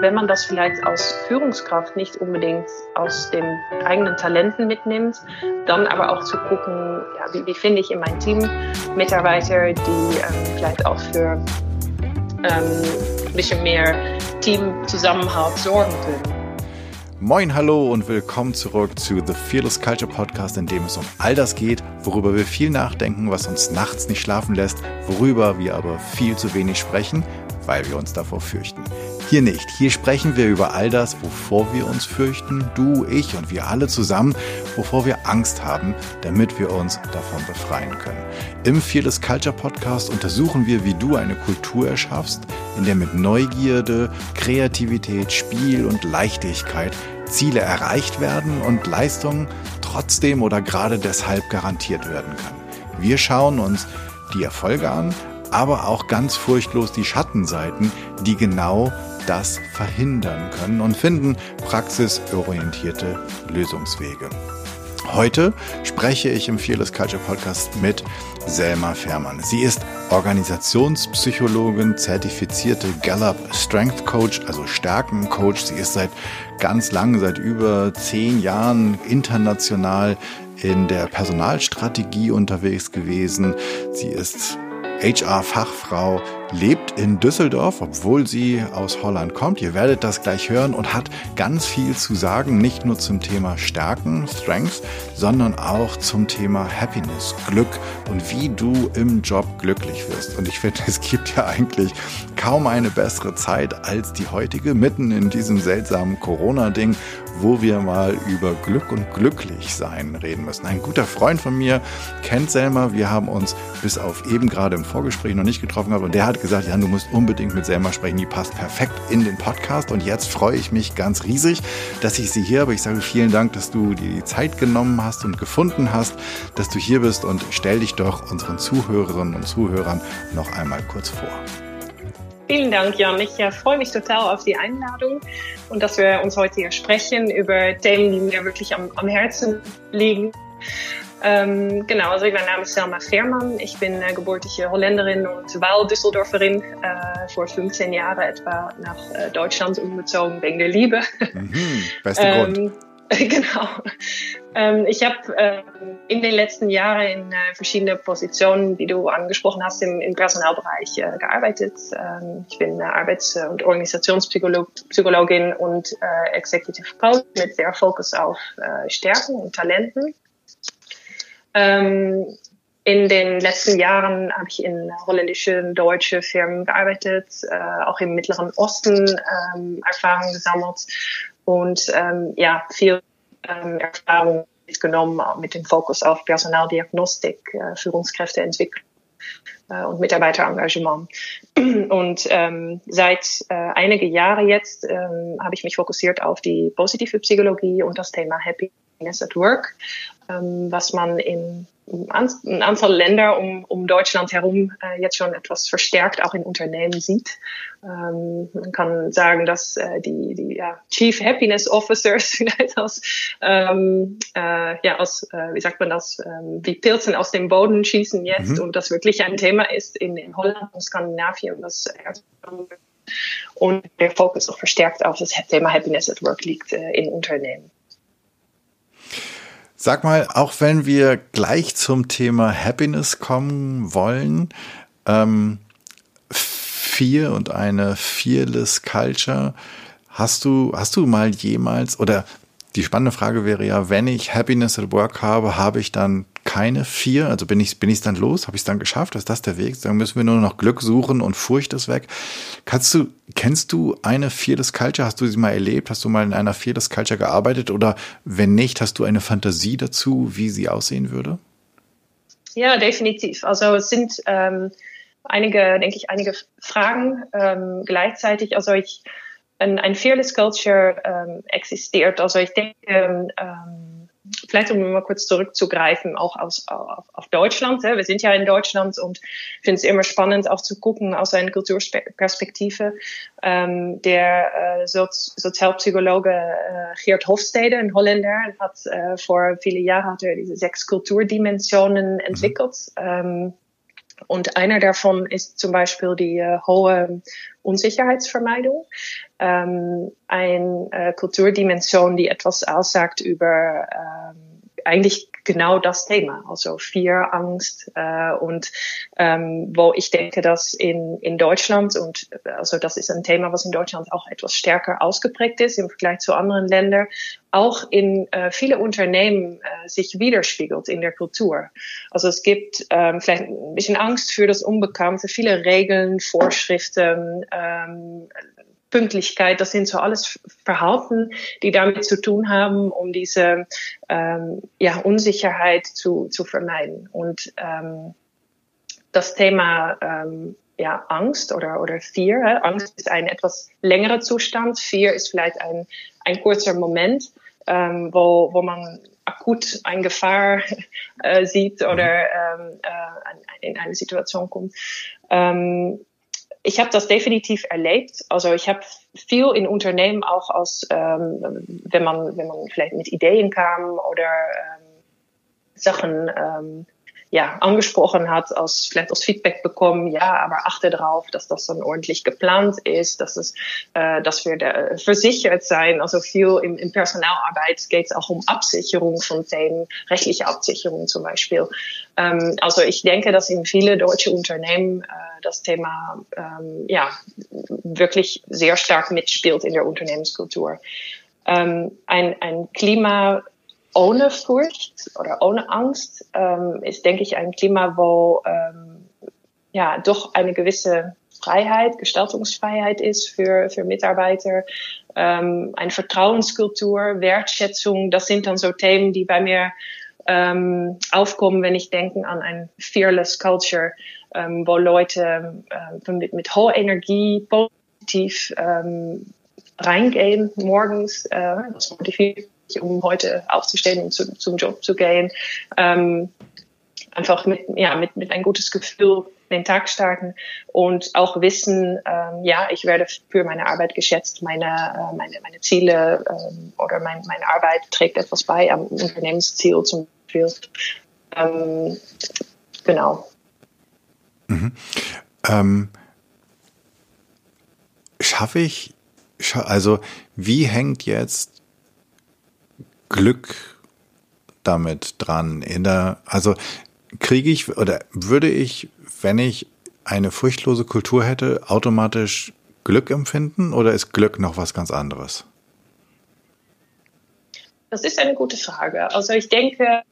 wenn man das vielleicht als Führungskraft nicht unbedingt aus den eigenen Talenten mitnimmt, dann aber auch zu gucken, ja, wie, wie finde ich in meinem Team Mitarbeiter, die ähm, vielleicht auch für ähm, ein bisschen mehr Teamzusammenhalt sorgen können. Moin, hallo und willkommen zurück zu The Fearless Culture Podcast, in dem es um all das geht, worüber wir viel nachdenken, was uns nachts nicht schlafen lässt, worüber wir aber viel zu wenig sprechen, weil wir uns davor fürchten. Hier nicht. Hier sprechen wir über all das, wovor wir uns fürchten, du, ich und wir alle zusammen, wovor wir Angst haben, damit wir uns davon befreien können. Im Fearless Culture Podcast untersuchen wir, wie du eine Kultur erschaffst, in der mit Neugierde, Kreativität, Spiel und Leichtigkeit Ziele erreicht werden und Leistungen trotzdem oder gerade deshalb garantiert werden kann. Wir schauen uns die Erfolge an, aber auch ganz furchtlos die Schattenseiten, die genau das verhindern können und finden praxisorientierte Lösungswege. Heute spreche ich im Fearless Culture Podcast mit Selma Fährmann. Sie ist Organisationspsychologin, zertifizierte Gallup Strength Coach, also Stärkencoach. Sie ist seit ganz lang, seit über zehn Jahren international in der Personalstrategie unterwegs gewesen. Sie ist HR-Fachfrau, lebt in Düsseldorf, obwohl sie aus Holland kommt. Ihr werdet das gleich hören und hat ganz viel zu sagen, nicht nur zum Thema Stärken, Strengths, sondern auch zum Thema Happiness, Glück und wie du im Job glücklich wirst. Und ich finde, es gibt ja eigentlich kaum eine bessere Zeit als die heutige, mitten in diesem seltsamen Corona-Ding, wo wir mal über Glück und Glücklichsein reden müssen. Ein guter Freund von mir kennt Selma. Wir haben uns bis auf eben gerade im Vorgespräch noch nicht getroffen gehabt und der hat gesagt, ja, du musst unbedingt mit Selma sprechen. Die passt perfekt in den Podcast und jetzt freue ich mich ganz riesig, dass ich sie hier habe. Ich sage vielen Dank, dass du dir die Zeit genommen hast und gefunden hast, dass du hier bist und stell dich doch unseren Zuhörerinnen und Zuhörern noch einmal kurz vor. Vielen Dank, Jan. Ich äh, freue mich total auf die Einladung und dass wir uns heute hier sprechen über Themen, die mir wirklich am, am Herzen liegen. Ähm, genau, also mein Name ist Selma Veerman. Ich bin äh, gebürtige Holländerin und Wahl-Düsseldorferin. Äh, vor 15 Jahren etwa nach äh, Deutschland umgezogen wegen der Liebe. Mhm, beste Grund. Genau. Ähm, ich habe ähm, in den letzten Jahren in äh, verschiedene Positionen, wie du angesprochen hast, im, im Personalbereich äh, gearbeitet. Ähm, ich bin äh, Arbeits- und Organisationspsychologin und äh, Executive Coach mit sehr Fokus auf äh, Stärken und Talenten. Ähm, in den letzten Jahren habe ich in holländischen, deutschen Firmen gearbeitet, äh, auch im Mittleren Osten ähm, Erfahrungen gesammelt und ähm, ja, viel ähm, Erfahrung mitgenommen mit dem Fokus auf Personaldiagnostik, äh, Führungskräfteentwicklung äh, und Mitarbeiterengagement. Und ähm, seit äh, einige Jahre jetzt ähm, habe ich mich fokussiert auf die positive Psychologie und das Thema Happiness at Work, was man in ein Anzahl Länder um, um Deutschland herum äh, jetzt schon etwas verstärkt auch in Unternehmen sieht. Ähm, man kann sagen, dass äh, die, die ja, Chief Happiness Officers vielleicht aus, ähm, äh, ja, aus äh, wie sagt man das, ähm, wie Pilzen aus dem Boden schießen jetzt mhm. und das wirklich ein Thema ist in, in Holland und Skandinavien, das und der Fokus auch verstärkt auf das Thema Happiness at Work liegt äh, in Unternehmen. Sag mal, auch wenn wir gleich zum Thema Happiness kommen wollen, ähm, Fear und eine Fearless Culture, hast du, hast du mal jemals, oder die spannende Frage wäre ja, wenn ich Happiness at Work habe, habe ich dann keine vier, also bin ich bin ich dann los, habe ich es dann geschafft, ist das der Weg? Dann müssen wir nur noch Glück suchen und Furcht ist weg. Kannst du kennst du eine Fearless Culture? Hast du sie mal erlebt? Hast du mal in einer Fearless Culture gearbeitet oder wenn nicht, hast du eine Fantasie dazu, wie sie aussehen würde? Ja, definitiv. Also es sind ähm, einige, denke ich, einige Fragen ähm, gleichzeitig. Also ich ein, ein Fearless Culture ähm, existiert. Also ich denke ähm, vielleicht um mal kurz zurückzugreifen, auch aus, auf, auf Deutschland. Ja. Wir sind ja in Deutschland und finde es immer spannend, auch zu gucken aus einer Kulturperspektive. Ähm, der äh, Sozi Sozialpsychologe äh, Geert Hofstede, ein Holländer, hat äh, vor viele Jahren hat er diese sechs Kulturdimensionen entwickelt. Mhm. Ähm, Und einer davon ist zum Beispiel die äh, hohe Unsicherheitsvermeidung, ähm, eine äh, Kulturdimension, die etwas aussagt über ähm, eigentlich genau das Thema, also Fear, Angst äh, und ähm, wo ich denke, dass in, in Deutschland und also das ist ein Thema, was in Deutschland auch etwas stärker ausgeprägt ist im Vergleich zu anderen Ländern, auch in äh, viele Unternehmen äh, sich widerspiegelt in der Kultur. Also es gibt ähm, vielleicht ein bisschen Angst für das Unbekannte, viele Regeln, Vorschriften, ähm, Pünktlichkeit, das sind so alles Verhalten, die damit zu tun haben, um diese ähm, ja, Unsicherheit zu, zu vermeiden. Und ähm, das Thema ähm, ja, Angst oder, oder Fear, Angst ist ein etwas längerer Zustand, Fear ist vielleicht ein, ein kurzer Moment, ähm, wo, wo man akut eine Gefahr äh, sieht oder ähm, äh, in eine Situation kommt. Ähm, ich habe das definitiv erlebt. Also ich habe viel in Unternehmen auch aus, ähm, wenn man wenn man vielleicht mit Ideen kam oder ähm, Sachen ähm, ja, angesprochen hat, aus, vielleicht als Feedback bekommen, ja, aber achte darauf, dass das dann ordentlich geplant ist, dass es, äh, dass wir da versichert sein. Also viel im, im Personalarbeit geht es auch um Absicherung von Themen, rechtliche Absicherung zum Beispiel. Ähm, also ich denke, dass in viele deutsche Unternehmen äh, das Thema ähm, ja wirklich sehr stark mitspielt in der Unternehmenskultur. Ähm, ein, ein Klima ohne Furcht oder ohne Angst ähm, ist, denke ich, ein Klima, wo ähm, ja doch eine gewisse Freiheit, Gestaltungsfreiheit ist für, für Mitarbeiter, ähm, eine Vertrauenskultur, Wertschätzung. Das sind dann so Themen, die bei mir ähm, aufkommen, wenn ich denke an ein fearless Culture, ähm, wo Leute äh, mit, mit hoher Energie positiv ähm, reingehen morgens. Äh, das motiviert um heute aufzustehen und zu, zum Job zu gehen. Ähm, einfach mit, ja, mit, mit ein gutes Gefühl den Tag starten und auch wissen, ähm, ja, ich werde für meine Arbeit geschätzt, meine, äh, meine, meine Ziele ähm, oder mein, meine Arbeit trägt etwas bei am Unternehmensziel zum Beispiel. Ähm, genau. Mhm. Ähm, schaffe ich, also wie hängt jetzt Glück damit dran? In der, also kriege ich oder würde ich, wenn ich eine furchtlose Kultur hätte, automatisch Glück empfinden oder ist Glück noch was ganz anderes? Das ist eine gute Frage. Also ich denke,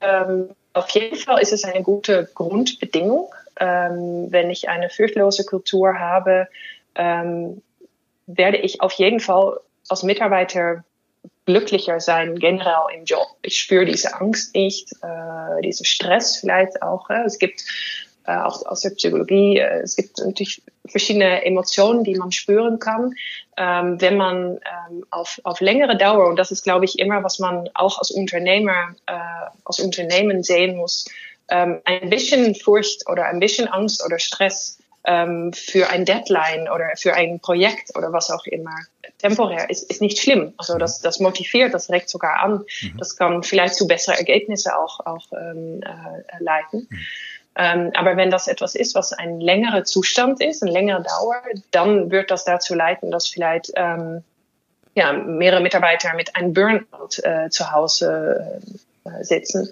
ähm, auf jeden Fall ist es eine gute Grundbedingung. Ähm, wenn ich eine furchtlose Kultur habe, ähm, werde ich auf jeden Fall als Mitarbeiter glücklicher sein generell im Job. Ich spüre diese Angst nicht, äh, diese Stress vielleicht auch. Äh. Es gibt äh, auch aus der Psychologie, äh, es gibt natürlich verschiedene Emotionen, die man spüren kann, ähm, wenn man ähm, auf, auf längere Dauer, und das ist, glaube ich, immer, was man auch als Unternehmer, äh, als Unternehmen sehen muss, ähm, ein bisschen Furcht oder ein bisschen Angst oder Stress ähm, für ein Deadline oder für ein Projekt oder was auch immer temporär ist, ist nicht schlimm. Also das, das motiviert, das regt sogar an. Mhm. Das kann vielleicht zu besseren Ergebnissen auch, auch ähm, äh, leiten. Mhm. Ähm, aber wenn das etwas ist, was ein längerer Zustand ist, eine längere Dauer, dann wird das dazu leiten, dass vielleicht ähm, ja, mehrere Mitarbeiter mit einem Burnout äh, zu Hause sitzen.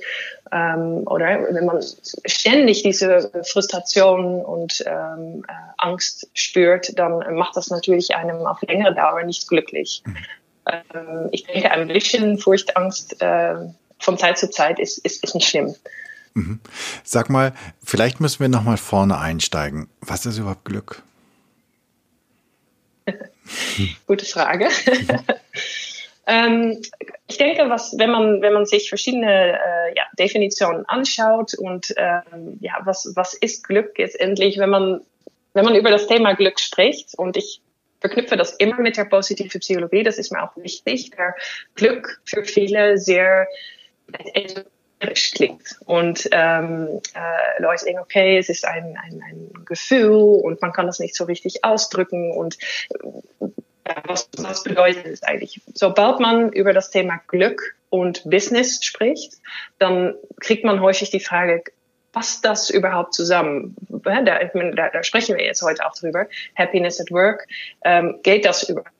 Ähm, oder wenn man ständig diese Frustration und ähm, äh, Angst spürt, dann macht das natürlich einem auf längere Dauer nicht glücklich. Mhm. Ähm, ich denke, ein bisschen Furchtangst äh, von Zeit zu Zeit ist, ist, ist nicht schlimm. Mhm. Sag mal, vielleicht müssen wir noch mal vorne einsteigen. Was ist überhaupt Glück? Gute Frage. Ähm, ich denke, was, wenn man, wenn man sich verschiedene äh, ja, Definitionen anschaut und ähm, ja, was, was ist Glück jetzt endlich, wenn man, wenn man über das Thema Glück spricht und ich verknüpfe das immer mit der positiven Psychologie, das ist mir auch wichtig, der Glück für viele sehr klingt. Und ähm, äh, Leute denken, okay, es ist ein, ein, ein Gefühl und man kann das nicht so richtig ausdrücken und was, was bedeutet es eigentlich? Sobald man über das Thema Glück und Business spricht, dann kriegt man häufig die Frage, passt das überhaupt zusammen? Da, da, da, sprechen wir jetzt heute auch drüber. Happiness at Work, ähm, geht das überhaupt?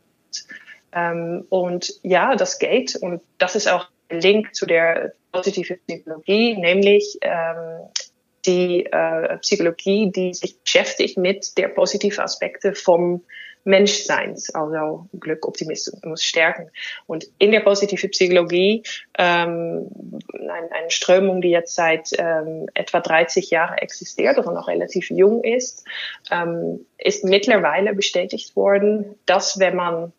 Ähm, und ja, das geht. Und das ist auch ein Link zu der positiven Psychologie, nämlich ähm, die äh, Psychologie, die sich beschäftigt mit der positiven Aspekte vom Menschseins, also Glück, Optimismus, Stärken. Und in der positiven Psychologie, ähm, eine, eine Strömung, die jetzt seit ähm, etwa 30 Jahren existiert und noch relativ jung ist, ähm, ist mittlerweile bestätigt worden, dass wenn man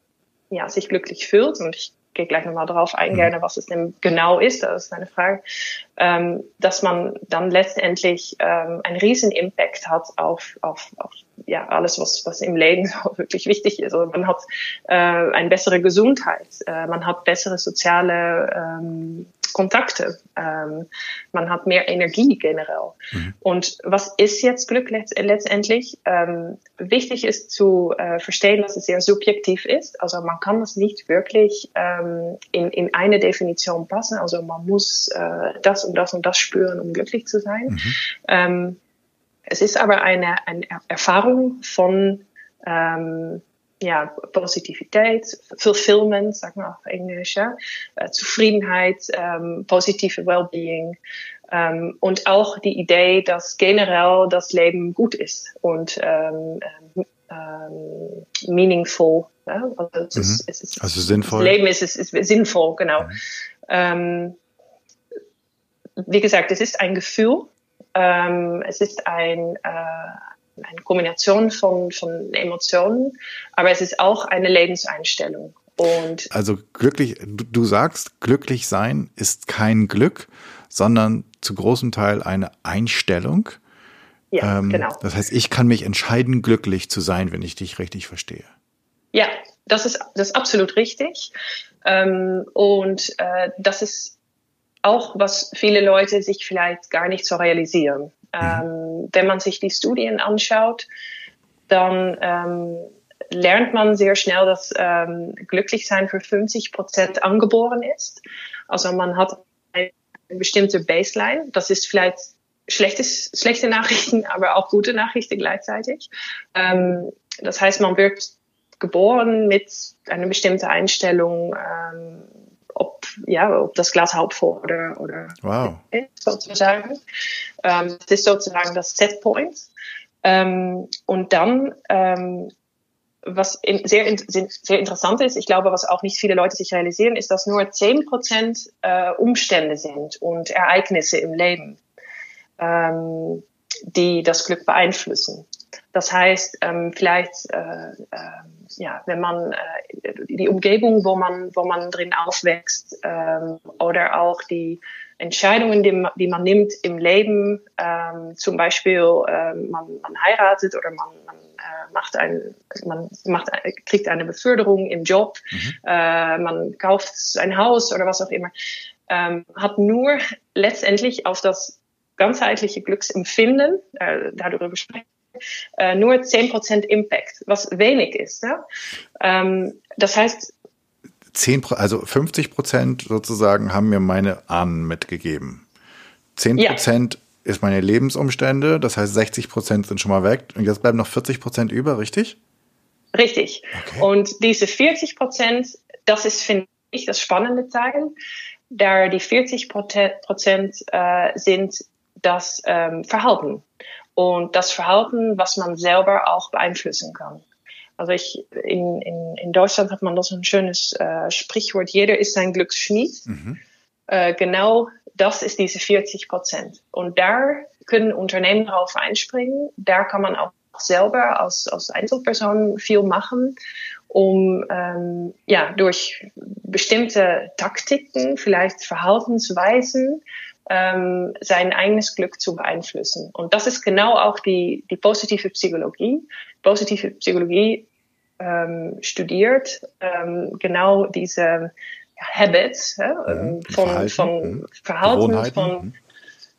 ja, sich glücklich fühlt, und ich gehe gleich nochmal darauf eingehen, mhm. was es denn genau ist, das ist eine Frage, ähm, dass man dann letztendlich ähm, einen riesen Impact hat auf, auf, auf ja, alles, was, was im Leben wirklich wichtig ist. Also man hat äh, eine bessere Gesundheit, äh, man hat bessere soziale ähm, Kontakte, ähm, man hat mehr Energie generell. Mhm. Und was ist jetzt Glück letztendlich? Ähm, wichtig ist zu äh, verstehen, dass es sehr subjektiv ist. Also man kann das nicht wirklich ähm, in, in eine Definition passen. Also man muss äh, das und das und das spüren, um glücklich zu sein. Mhm. Ähm, es ist aber eine, eine Erfahrung von ähm, ja, Positivität, Fulfillment, sag mal auf Englisch, ja, äh, Zufriedenheit, ähm, positive Wellbeing ähm, und auch die Idee, dass generell das Leben gut ist und ähm, ähm, meaningful. Ja? Also, es mhm. ist, es ist, also sinnvoll. Das Leben ist, ist, ist sinnvoll, genau. Mhm. Ähm, wie gesagt, es ist ein Gefühl, ähm, es ist ein, äh, eine Kombination von, von Emotionen, aber es ist auch eine Lebenseinstellung. Und also glücklich, du, du sagst, glücklich sein ist kein Glück, sondern zu großem Teil eine Einstellung. Ja, ähm, genau. Das heißt, ich kann mich entscheiden, glücklich zu sein, wenn ich dich richtig verstehe. Ja, das ist, das ist absolut richtig. Ähm, und äh, das ist auch, was viele Leute sich vielleicht gar nicht so realisieren. Mhm. Ähm, wenn man sich die Studien anschaut, dann ähm, lernt man sehr schnell, dass ähm, Glücklichsein für 50 Prozent angeboren ist. Also man hat eine bestimmte Baseline. Das ist vielleicht schlechtes, schlechte Nachrichten, aber auch gute Nachrichten gleichzeitig. Ähm, das heißt, man wird geboren mit einer bestimmten Einstellung, ähm, ob, ja, ob das Glas halb voll oder, oder wow. sozusagen. Ähm, das ist sozusagen das Setpoint. Ähm, und dann, ähm, was in, sehr, sehr interessant ist, ich glaube, was auch nicht viele Leute sich realisieren, ist, dass nur 10% äh, Umstände sind und Ereignisse im Leben, ähm, die das Glück beeinflussen. Das heißt, ähm, vielleicht, äh, äh, ja, wenn man äh, die Umgebung, wo man, wo man drin aufwächst, ähm, oder auch die Entscheidungen, die, die man nimmt im Leben, ähm, zum Beispiel äh, man, man heiratet oder man, man äh, macht ein, man macht, kriegt eine Beförderung im Job, mhm. äh, man kauft ein Haus oder was auch immer, ähm, hat nur letztendlich auf das ganzheitliche Glücksempfinden, äh, darüber sprechen, äh, nur 10% Impact, was wenig ist. Ja? Ähm, das heißt, 10, also 50 Prozent sozusagen haben mir meine Ahnen mitgegeben. 10 Prozent ja. ist meine Lebensumstände, das heißt 60 Prozent sind schon mal weg und jetzt bleiben noch 40 Prozent über, richtig? Richtig. Okay. Und diese 40 Prozent, das ist, finde ich, das spannende Teil, da die 40 Prozent äh, sind das ähm, Verhalten und das Verhalten, was man selber auch beeinflussen kann. Also ich, in, in, in Deutschland hat man das ein schönes äh, Sprichwort, jeder ist sein Glücksschmied. Mhm. Äh, genau das ist diese 40 Prozent. Und da können Unternehmen darauf einspringen. Da kann man auch selber als, als Einzelperson viel machen, um ähm, ja, durch bestimmte Taktiken, vielleicht Verhaltensweisen, ähm, sein eigenes Glück zu beeinflussen. Und das ist genau auch die, die positive Psychologie. Positive Psychologie ähm, studiert ähm, genau diese Habits äh, mhm. von Verhalten, von mhm. Verhalten von mhm.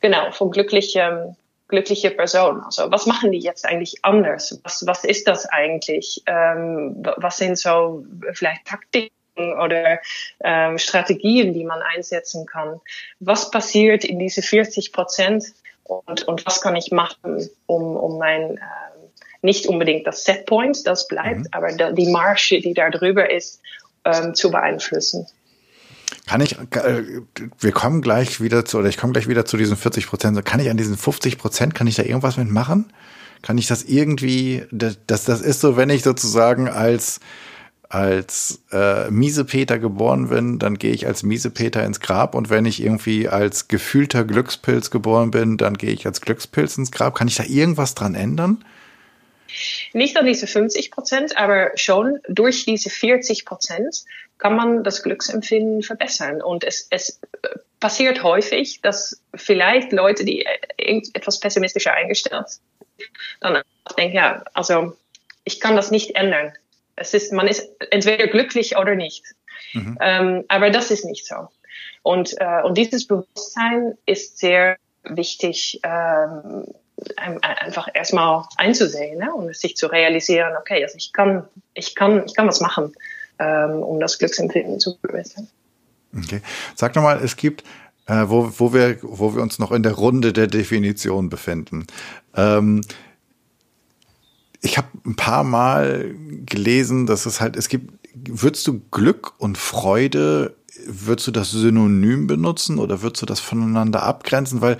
genau von glücklichem glückliche Personen. Also was machen die jetzt eigentlich anders? Was, was ist das eigentlich? Ähm, was sind so vielleicht Taktiken oder ähm, Strategien, die man einsetzen kann? Was passiert in diese 40 Prozent und, und was kann ich machen, um, um mein, äh, nicht unbedingt das Setpoint, das bleibt, mhm. aber die Marge, die da drüber ist, ähm, zu beeinflussen. Kann ich, äh, wir kommen gleich wieder zu, oder ich komme gleich wieder zu diesen 40 Prozent. Kann ich an diesen 50 Prozent, kann ich da irgendwas mitmachen? Kann ich das irgendwie, das, das ist so, wenn ich sozusagen als, als äh, Miesepeter geboren bin, dann gehe ich als Miesepeter ins Grab und wenn ich irgendwie als gefühlter Glückspilz geboren bin, dann gehe ich als Glückspilz ins Grab. Kann ich da irgendwas dran ändern? Nicht an diese 50 Prozent, aber schon durch diese 40 Prozent kann man das Glücksempfinden verbessern. Und es, es passiert häufig, dass vielleicht Leute, die etwas pessimistischer eingestellt sind, dann denken, ja, also ich kann das nicht ändern. Es ist, man ist entweder glücklich oder nicht. Mhm. Ähm, aber das ist nicht so. Und, äh, und dieses Bewusstsein ist sehr wichtig, ähm, einfach erstmal einzusehen ne? und sich zu realisieren, okay, also ich kann, ich kann, ich kann was machen, ähm, um das Glücksempfinden zu verbessern. Okay. Sag nochmal, es gibt, äh, wo, wo, wir, wo wir uns noch in der Runde der Definition befinden. Ähm, ich habe ein paar Mal gelesen, dass es halt, es gibt, würdest du Glück und Freude, würdest du das synonym benutzen oder würdest du das voneinander abgrenzen? Weil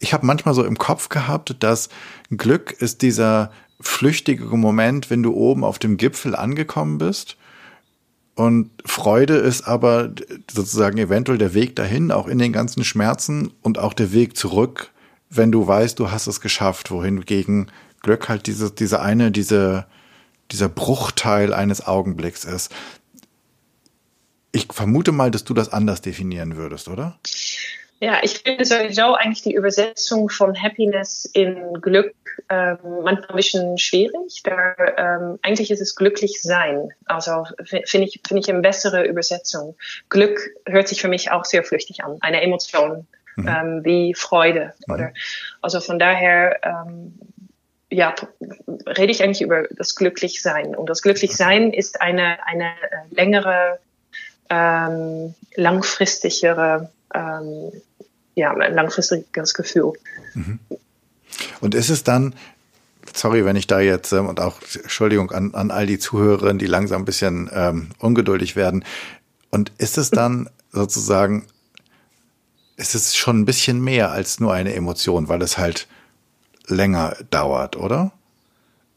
ich habe manchmal so im Kopf gehabt, dass Glück ist dieser flüchtige Moment, wenn du oben auf dem Gipfel angekommen bist. Und Freude ist aber sozusagen eventuell der Weg dahin, auch in den ganzen Schmerzen und auch der Weg zurück, wenn du weißt, du hast es geschafft, wohingegen Glück halt diese, diese eine, diese, dieser Bruchteil eines Augenblicks ist. Ich vermute mal, dass du das anders definieren würdest, oder? Ja, ich finde sowieso eigentlich die Übersetzung von Happiness in Glück ähm, manchmal ein bisschen schwierig. Da, ähm, eigentlich ist es glücklich sein. Also finde ich, finde ich eine bessere Übersetzung. Glück hört sich für mich auch sehr flüchtig an. Eine Emotion mhm. ähm, wie Freude. Mhm. Oder, also von daher, ähm, ja, rede ich eigentlich über das Glücklichsein. Und das Glücklichsein ist eine, eine äh, längere, ähm, langfristigere ähm, ja, ein langfristiges Gefühl. Mhm. Und ist es dann, sorry, wenn ich da jetzt, ähm, und auch Entschuldigung an, an all die Zuhörerinnen, die langsam ein bisschen ähm, ungeduldig werden, und ist es dann sozusagen, ist es schon ein bisschen mehr als nur eine Emotion, weil es halt länger dauert, oder?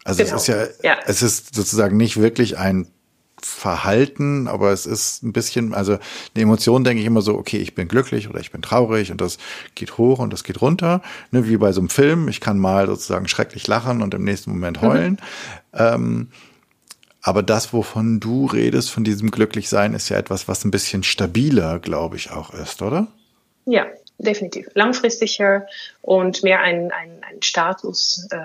Also genau. es ist ja, ja, es ist sozusagen nicht wirklich ein Verhalten, aber es ist ein bisschen, also eine Emotion denke ich immer so, okay, ich bin glücklich oder ich bin traurig und das geht hoch und das geht runter, ne, wie bei so einem Film. Ich kann mal sozusagen schrecklich lachen und im nächsten Moment heulen. Mhm. Ähm, aber das, wovon du redest, von diesem Glücklichsein, ist ja etwas, was ein bisschen stabiler, glaube ich, auch ist, oder? Ja, definitiv. Langfristiger und mehr ein, ein, ein Status, äh,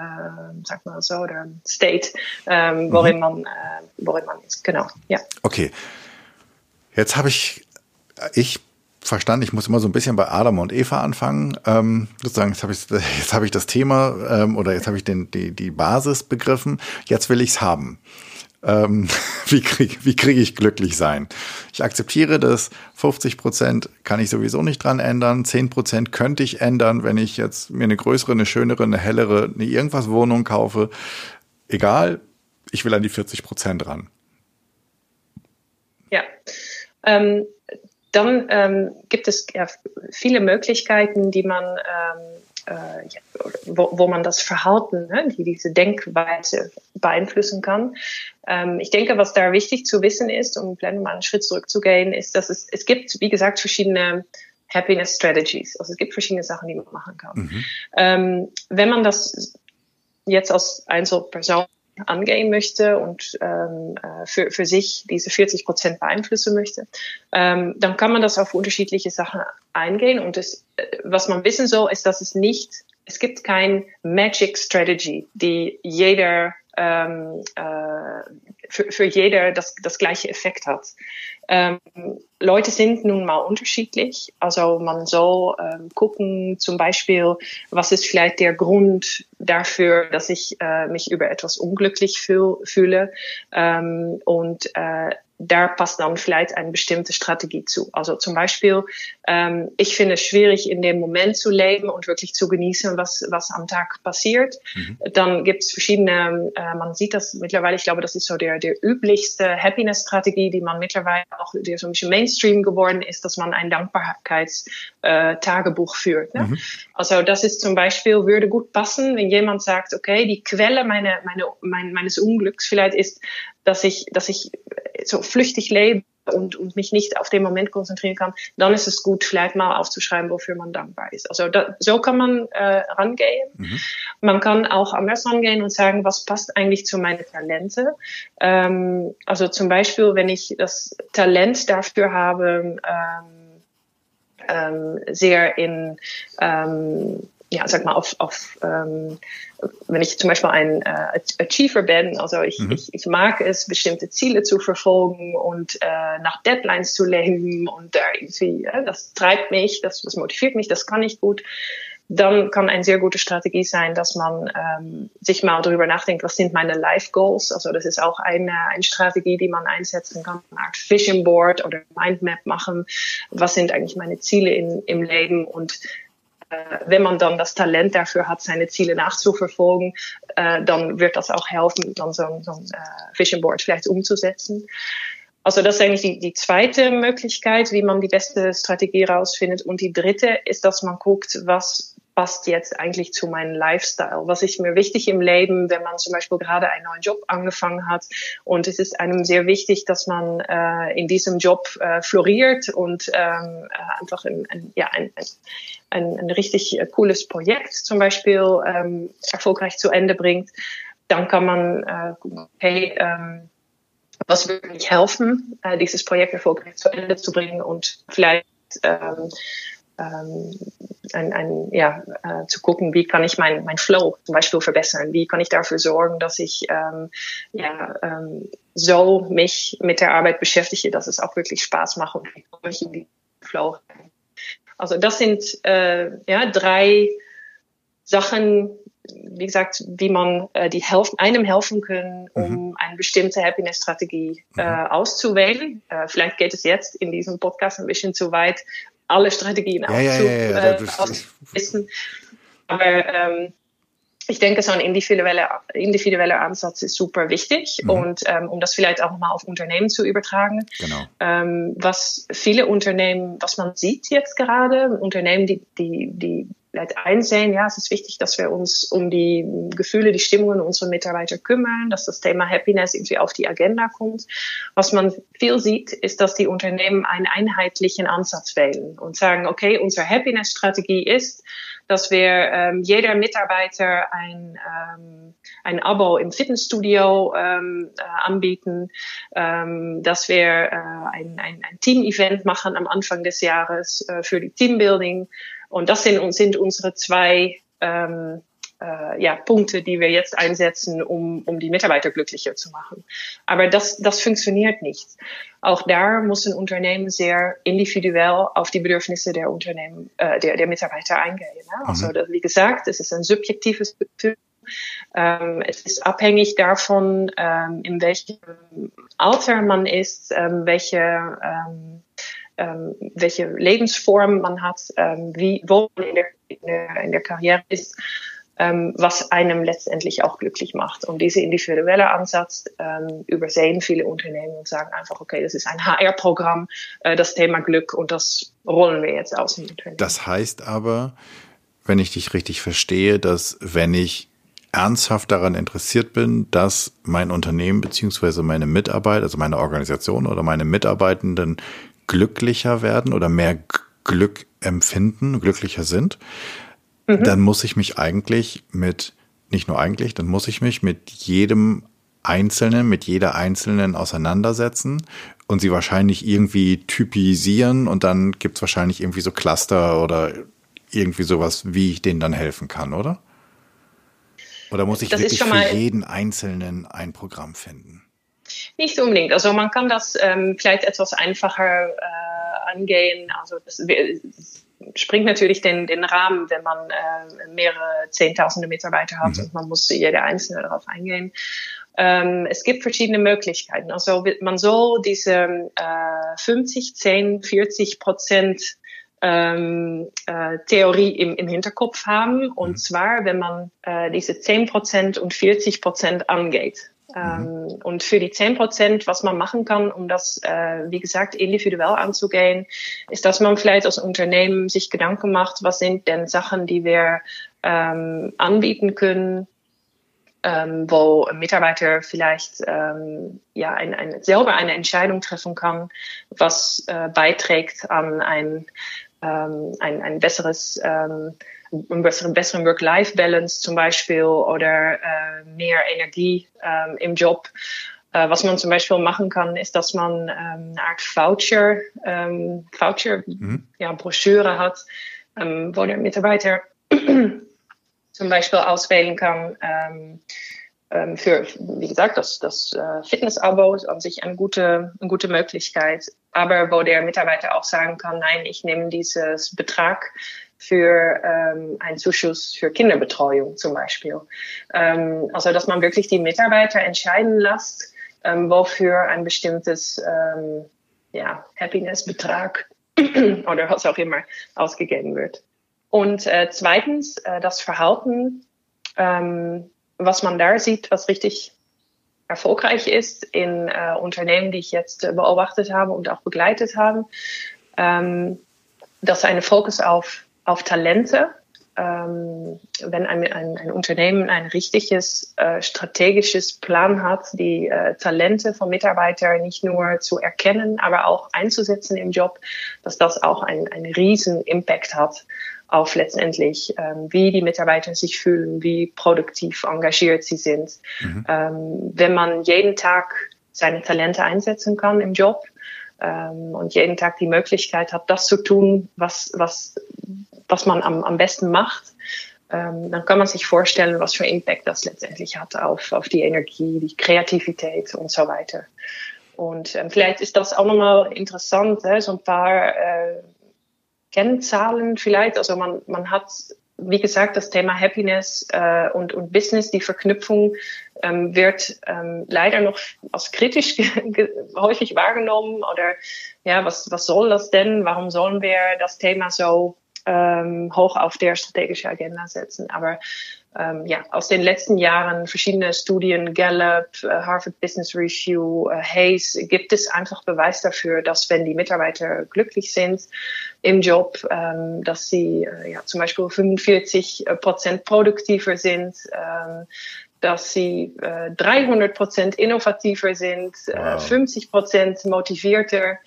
sag mal so, oder State, ähm, worin, mhm. man, äh, worin man ist. Genau, ja. Okay. Jetzt habe ich, ich verstanden, ich muss immer so ein bisschen bei Adam und Eva anfangen. Ähm, sozusagen, jetzt habe ich, jetzt hab ich das Thema ähm, oder jetzt habe ich den, die, die Basis begriffen. Jetzt will ich's haben. Ähm, wie kriege wie krieg ich glücklich sein? Ich akzeptiere das, 50 Prozent kann ich sowieso nicht dran ändern, 10 Prozent könnte ich ändern, wenn ich jetzt mir eine größere, eine schönere, eine hellere, eine irgendwas Wohnung kaufe. Egal, ich will an die 40 Prozent ran. Ja, ähm, dann ähm, gibt es ja viele Möglichkeiten, die man ähm, äh, wo, wo man das Verhalten, ne, die diese Denkweise beeinflussen kann. Ähm, ich denke, was da wichtig zu wissen ist, um vielleicht mal einen Schritt zurückzugehen, ist, dass es, es gibt, wie gesagt, verschiedene Happiness Strategies. Also es gibt verschiedene Sachen, die man machen kann. Mhm. Ähm, wenn man das jetzt als Einzelperson angehen möchte und ähm, äh, für, für sich diese 40 Prozent beeinflussen möchte, ähm, dann kann man das auf unterschiedliche Sachen eingehen. Und das, äh, was man wissen soll, ist, dass es nicht, es gibt kein Magic Strategy, die jeder ähm, äh, für, für jeder das, das gleiche Effekt hat. Ähm, Leute sind nun mal unterschiedlich. Also man soll ähm, gucken, zum Beispiel, was ist vielleicht der Grund dafür, dass ich äh, mich über etwas unglücklich fühl, fühle. Ähm, und äh, da passt dann vielleicht eine bestimmte Strategie zu. Also zum Beispiel, ähm, ich finde es schwierig, in dem Moment zu leben und wirklich zu genießen, was, was am Tag passiert. Mhm. Dann gibt es verschiedene, äh, man sieht das mittlerweile, ich glaube, das ist so der, der üblichste Happiness-Strategie, die man mittlerweile auch, die so ein bisschen Mainstream geworden ist, dass man ein Dankbarkeitstagebuch führt. Ne? Mhm. Also das ist zum Beispiel, würde gut passen, wenn jemand sagt, okay, die Quelle meine, meine, mein, meines Unglücks vielleicht ist, dass ich, dass ich so flüchtig lebe und, und mich nicht auf den Moment konzentrieren kann, dann ist es gut, vielleicht mal aufzuschreiben, wofür man dankbar ist. Also da, so kann man äh, rangehen. Mhm. Man kann auch anders rangehen und sagen, was passt eigentlich zu meinen Talente. Ähm, also zum Beispiel, wenn ich das Talent dafür habe, ähm, ähm, sehr in ähm, ja, sag mal, auf, auf ähm, wenn ich zum Beispiel ein äh, Achiever bin, also ich, mhm. ich, ich mag es, bestimmte Ziele zu verfolgen und äh, nach Deadlines zu leben und äh, irgendwie, äh, das treibt mich, das, das motiviert mich, das kann ich gut, dann kann eine sehr gute Strategie sein, dass man ähm, sich mal darüber nachdenkt, was sind meine Life Goals. Also das ist auch eine, eine Strategie, die man einsetzen kann, eine Art Vision Board oder Mindmap machen. Was sind eigentlich meine Ziele in, im Leben und wenn man dann das Talent dafür hat, seine Ziele nachzuverfolgen, äh, dann wird das auch helfen, dann so, so ein äh, Vision Board vielleicht umzusetzen. Also das ist eigentlich die, die zweite Möglichkeit, wie man die beste Strategie rausfindet. Und die dritte ist, dass man guckt, was passt jetzt eigentlich zu meinem Lifestyle? Was ist mir wichtig im Leben, wenn man zum Beispiel gerade einen neuen Job angefangen hat? Und es ist einem sehr wichtig, dass man äh, in diesem Job äh, floriert und ähm, äh, einfach ein, ein, ja, ein, ein, ein richtig äh, cooles Projekt zum Beispiel ähm, erfolgreich zu Ende bringt. Dann kann man äh, okay, ähm, was würde mich helfen, äh, dieses Projekt erfolgreich zu Ende zu bringen und vielleicht ähm, ähm, ein, ein, ja, äh, zu gucken, wie kann ich mein, mein Flow zum Beispiel verbessern, wie kann ich dafür sorgen, dass ich ähm, ja, ähm, so mich mit der Arbeit beschäftige, dass es auch wirklich Spaß macht und wie komme ich in die Flow Also das sind äh, ja, drei Sachen, wie gesagt, wie man äh, die helfen, einem helfen können, um mhm. eine bestimmte Happiness-Strategie äh, mhm. auszuwählen. Äh, vielleicht geht es jetzt in diesem Podcast ein bisschen zu weit, alle Strategien ja, ja, ja, ja, Aber ähm, ich denke, so ein individueller, individueller Ansatz ist super wichtig mhm. und ähm, um das vielleicht auch mal auf Unternehmen zu übertragen. Genau. Ähm, was viele Unternehmen, was man sieht jetzt gerade, Unternehmen, die, die, die vielleicht einsehen, ja, es ist wichtig, dass wir uns um die Gefühle, die Stimmungen unserer Mitarbeiter kümmern, dass das Thema Happiness irgendwie auf die Agenda kommt. Was man viel sieht, ist, dass die Unternehmen einen einheitlichen Ansatz wählen und sagen, okay, unsere Happiness-Strategie ist, dass wir ähm, jeder Mitarbeiter ein, ähm, ein Abo im Fitnessstudio ähm, äh, anbieten, ähm, dass wir äh, ein, ein, ein Team-Event machen am Anfang des Jahres äh, für die Teambuilding, und das sind, sind unsere zwei ähm, äh, ja, Punkte, die wir jetzt einsetzen, um, um die Mitarbeiter glücklicher zu machen. Aber das, das funktioniert nicht. Auch da muss ein Unternehmen sehr individuell auf die Bedürfnisse der Unternehmen, äh, der, der Mitarbeiter eingehen. Ne? Also mhm. wie gesagt, es ist ein subjektives Gefühl. Ähm, es ist abhängig davon, ähm, in welchem Alter man ist, ähm, welche ähm, ähm, welche Lebensform man hat, ähm, wie, wo man in der, in der, in der Karriere ist, ähm, was einem letztendlich auch glücklich macht. Und dieser individuelle Ansatz ähm, übersehen viele Unternehmen und sagen einfach, okay, das ist ein HR-Programm, äh, das Thema Glück und das rollen wir jetzt aus. Das heißt aber, wenn ich dich richtig verstehe, dass wenn ich ernsthaft daran interessiert bin, dass mein Unternehmen beziehungsweise meine Mitarbeiter, also meine Organisation oder meine Mitarbeitenden glücklicher werden oder mehr Glück empfinden, glücklicher sind, mhm. dann muss ich mich eigentlich mit, nicht nur eigentlich, dann muss ich mich mit jedem Einzelnen, mit jeder Einzelnen auseinandersetzen und sie wahrscheinlich irgendwie typisieren und dann gibt es wahrscheinlich irgendwie so Cluster oder irgendwie sowas, wie ich denen dann helfen kann, oder? Oder muss ich das wirklich für jeden Einzelnen ein Programm finden? Nicht unbedingt. Also man kann das ähm, vielleicht etwas einfacher äh, angehen. Also das springt natürlich den, den Rahmen, wenn man äh, mehrere Zehntausende Mitarbeiter hat mhm. und man muss jede einzelne darauf eingehen. Ähm, es gibt verschiedene Möglichkeiten. Also man soll diese äh, 50, 10, 40 Prozent ähm, äh, Theorie im, im Hinterkopf haben. Und mhm. zwar, wenn man äh, diese 10 Prozent und 40 Prozent angeht. Ähm, mhm. und für die 10 Prozent, was man machen kann, um das, äh, wie gesagt, individuell anzugehen, ist, dass man vielleicht als Unternehmen sich Gedanken macht, was sind denn Sachen, die wir ähm, anbieten können, ähm, wo ein Mitarbeiter vielleicht ähm, ja ein, ein, selber eine Entscheidung treffen kann, was äh, beiträgt an ein, ähm, ein, ein besseres ähm, einen besseren, besseren Work-Life-Balance zum Beispiel oder äh, mehr Energie ähm, im Job. Äh, was man zum Beispiel machen kann, ist, dass man ähm, eine Art Voucher, ähm, Voucher, mhm. ja, Broschüre hat, ähm, wo der Mitarbeiter zum Beispiel auswählen kann, ähm, ähm, für, wie gesagt, das, das äh, Fitness-Abo ist an sich eine gute, eine gute Möglichkeit. Aber wo der Mitarbeiter auch sagen kann, nein, ich nehme dieses Betrag für ähm, einen Zuschuss für Kinderbetreuung zum Beispiel. Ähm, also dass man wirklich die Mitarbeiter entscheiden lässt, ähm, wofür ein bestimmtes ähm, ja, Happiness-Betrag oder was auch immer ausgegeben wird. Und äh, zweitens äh, das Verhalten, ähm, was man da sieht, was richtig erfolgreich ist in äh, Unternehmen, die ich jetzt äh, beobachtet habe und auch begleitet habe, ähm, dass eine Fokus auf auf Talente. Ähm, wenn ein, ein, ein, Unternehmen ein richtiges äh, strategisches Plan hat, die äh, Talente von Mitarbeitern nicht nur zu erkennen, aber auch einzusetzen im Job, dass das auch einen riesen Impact hat auf letztendlich, ähm, wie die Mitarbeiter sich fühlen, wie produktiv engagiert sie sind. Mhm. Ähm, wenn man jeden Tag seine Talente einsetzen kann im Job, ähm, und jeden Tag die Möglichkeit hat, das zu tun, was, was, was man am, am besten macht, ähm, dann kann man sich vorstellen, was für Impact das letztendlich hat auf, auf die Energie, die Kreativität und so weiter. Und ähm, vielleicht ist das auch nochmal interessant, äh, so ein paar äh, Kennzahlen vielleicht. Also man, man hat wie gesagt, das Thema Happiness äh, und, und Business, die Verknüpfung ähm, wird ähm, leider noch als kritisch häufig wahrgenommen oder ja, was, was soll das denn? Warum sollen wir das Thema so ähm, hoch auf der strategischen Agenda setzen? Aber ähm, ja, aus den letzten Jahren verschiedene Studien, Gallup, äh, Harvard Business Review, äh, Hayes, gibt es einfach Beweis dafür, dass wenn die Mitarbeiter glücklich sind im Job, ähm, dass sie äh, ja, zum Beispiel 45 Prozent produktiver sind, ähm, dass sie äh, 300 Prozent innovativer sind, äh, wow. äh, 50 Prozent motivierter,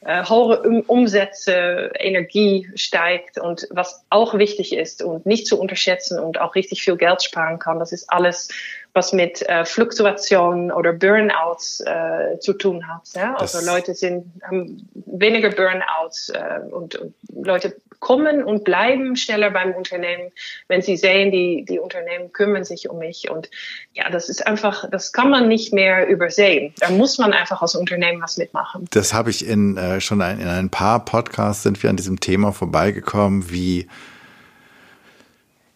äh, hohe um Umsätze, Energie steigt und was auch wichtig ist und nicht zu unterschätzen und auch richtig viel Geld sparen kann, das ist alles was mit äh, Fluktuation oder Burnouts äh, zu tun hat. Ja? Also Leute sind haben weniger Burnouts äh, und, und Leute kommen und bleiben schneller beim Unternehmen, wenn sie sehen, die, die Unternehmen kümmern sich um mich. Und ja, das ist einfach, das kann man nicht mehr übersehen. Da muss man einfach als Unternehmen was mitmachen. Das habe ich in äh, schon ein, in ein paar Podcasts sind wir an diesem Thema vorbeigekommen, wie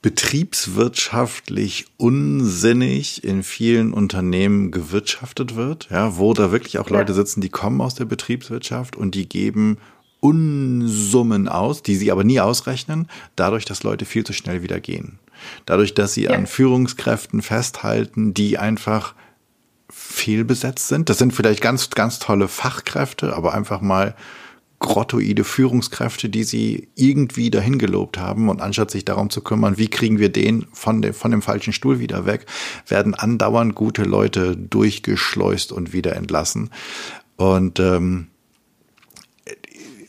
betriebswirtschaftlich unsinnig in vielen Unternehmen gewirtschaftet wird, ja, wo da wirklich auch Leute sitzen, die kommen aus der Betriebswirtschaft und die geben Unsummen aus, die sie aber nie ausrechnen, dadurch, dass Leute viel zu schnell wieder gehen. Dadurch, dass sie ja. an Führungskräften festhalten, die einfach fehlbesetzt sind. Das sind vielleicht ganz, ganz tolle Fachkräfte, aber einfach mal grottoide Führungskräfte, die sie irgendwie dahin gelobt haben und anstatt sich darum zu kümmern, wie kriegen wir den von dem, von dem falschen Stuhl wieder weg, werden andauernd gute Leute durchgeschleust und wieder entlassen. Und ähm,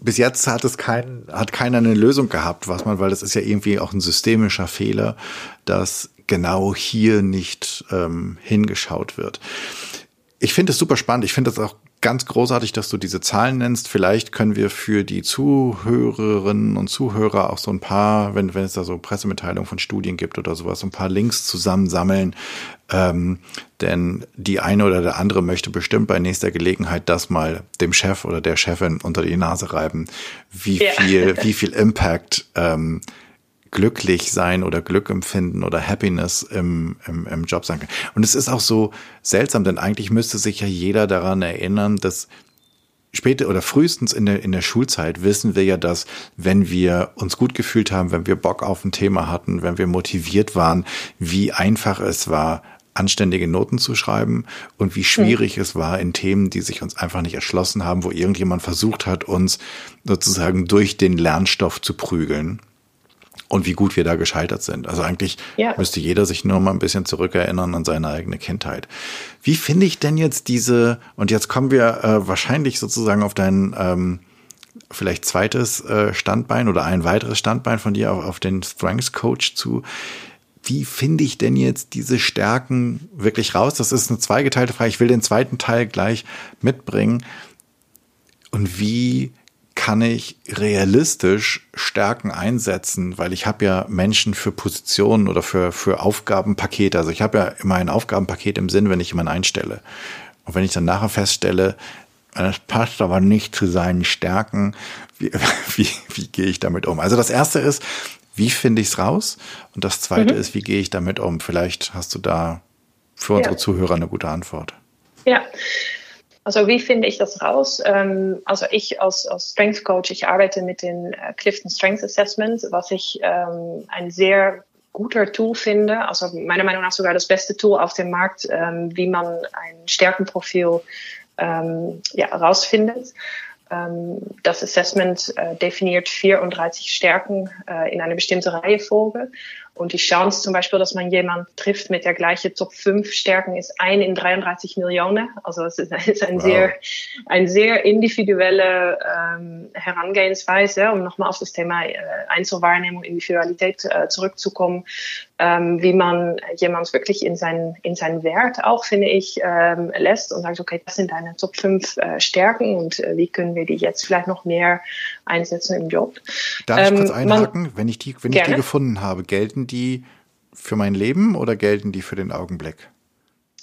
bis jetzt hat es kein, hat keiner eine Lösung gehabt, was man, weil das ist ja irgendwie auch ein systemischer Fehler, dass genau hier nicht ähm, hingeschaut wird. Ich finde es super spannend. Ich finde es auch ganz großartig, dass du diese Zahlen nennst. Vielleicht können wir für die Zuhörerinnen und Zuhörer auch so ein paar, wenn, wenn es da so Pressemitteilungen von Studien gibt oder sowas, so ein paar Links zusammensammeln. Ähm, denn die eine oder der andere möchte bestimmt bei nächster Gelegenheit das mal dem Chef oder der Chefin unter die Nase reiben, wie viel, wie viel Impact ähm, glücklich sein oder Glück empfinden oder Happiness im, im, im Job sein kann. Und es ist auch so seltsam, denn eigentlich müsste sich ja jeder daran erinnern, dass später oder frühestens in der, in der Schulzeit wissen wir ja, dass wenn wir uns gut gefühlt haben, wenn wir Bock auf ein Thema hatten, wenn wir motiviert waren, wie einfach es war, anständige Noten zu schreiben und wie schwierig mhm. es war in Themen, die sich uns einfach nicht erschlossen haben, wo irgendjemand versucht hat, uns sozusagen durch den Lernstoff zu prügeln und wie gut wir da gescheitert sind. Also eigentlich ja. müsste jeder sich nur mal ein bisschen zurückerinnern an seine eigene Kindheit. Wie finde ich denn jetzt diese, und jetzt kommen wir äh, wahrscheinlich sozusagen auf dein ähm, vielleicht zweites äh, Standbein oder ein weiteres Standbein von dir auf, auf den Strengths Coach zu. Wie finde ich denn jetzt diese Stärken wirklich raus? Das ist eine zweigeteilte Frage. Ich will den zweiten Teil gleich mitbringen. Und wie kann ich realistisch Stärken einsetzen, weil ich habe ja Menschen für Positionen oder für, für Aufgabenpakete. Also ich habe ja immer ein Aufgabenpaket im Sinn, wenn ich jemanden einstelle. Und wenn ich dann nachher feststelle, das passt aber nicht zu seinen Stärken, wie, wie, wie gehe ich damit um? Also das erste ist, wie finde ich es raus? Und das zweite mhm. ist, wie gehe ich damit um? Vielleicht hast du da für unsere ja. Zuhörer eine gute Antwort. Ja, also wie finde ich das raus? Ähm, also ich als, als Strength Coach, ich arbeite mit den äh, Clifton Strength Assessment, was ich ähm, ein sehr guter Tool finde, also meiner Meinung nach sogar das beste Tool auf dem Markt, ähm, wie man ein Stärkenprofil ähm, ja, herausfindet. Ähm, das Assessment äh, definiert 34 Stärken äh, in eine bestimmte Reihenfolge und die Chance zum Beispiel, dass man jemand trifft mit der gleichen Top 5 Stärken, ist ein in 33 Millionen. Also es ist, ist ein wow. sehr, ein sehr individuelle ähm, Herangehensweise, um nochmal auf das Thema äh, Einzelwahrnehmung, Individualität äh, zurückzukommen, ähm, wie man jemand wirklich in seinen, in seinen Wert auch, finde ich, ähm, lässt und sagt, okay, das sind deine Top 5 äh, Stärken und äh, wie können wir die jetzt vielleicht noch mehr einsetzen im Job. Darf ich kurz ähm, einhaken? Man, wenn ich die, wenn ich die gefunden habe, gelten die für mein Leben oder gelten die für den Augenblick?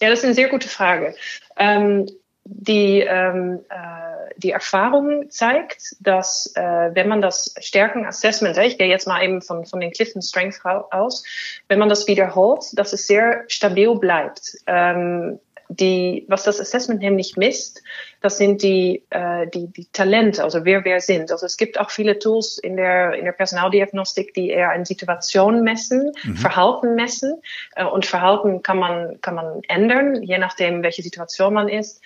Ja, das ist eine sehr gute Frage. Ähm, die, ähm, äh, die Erfahrung zeigt, dass äh, wenn man das Stärkenassessment, ich gehe jetzt mal eben von, von den Clifton Strength aus, wenn man das wiederholt, dass es sehr stabil bleibt. Ähm, die, was das Assessment nämlich misst, das sind die, äh, die, die Talente, also wer wer sind. Also es gibt auch viele Tools in der, in der Personaldiagnostik, die eher eine Situation messen, mhm. Verhalten messen. Äh, und Verhalten kann man, kann man ändern, je nachdem, welche Situation man ist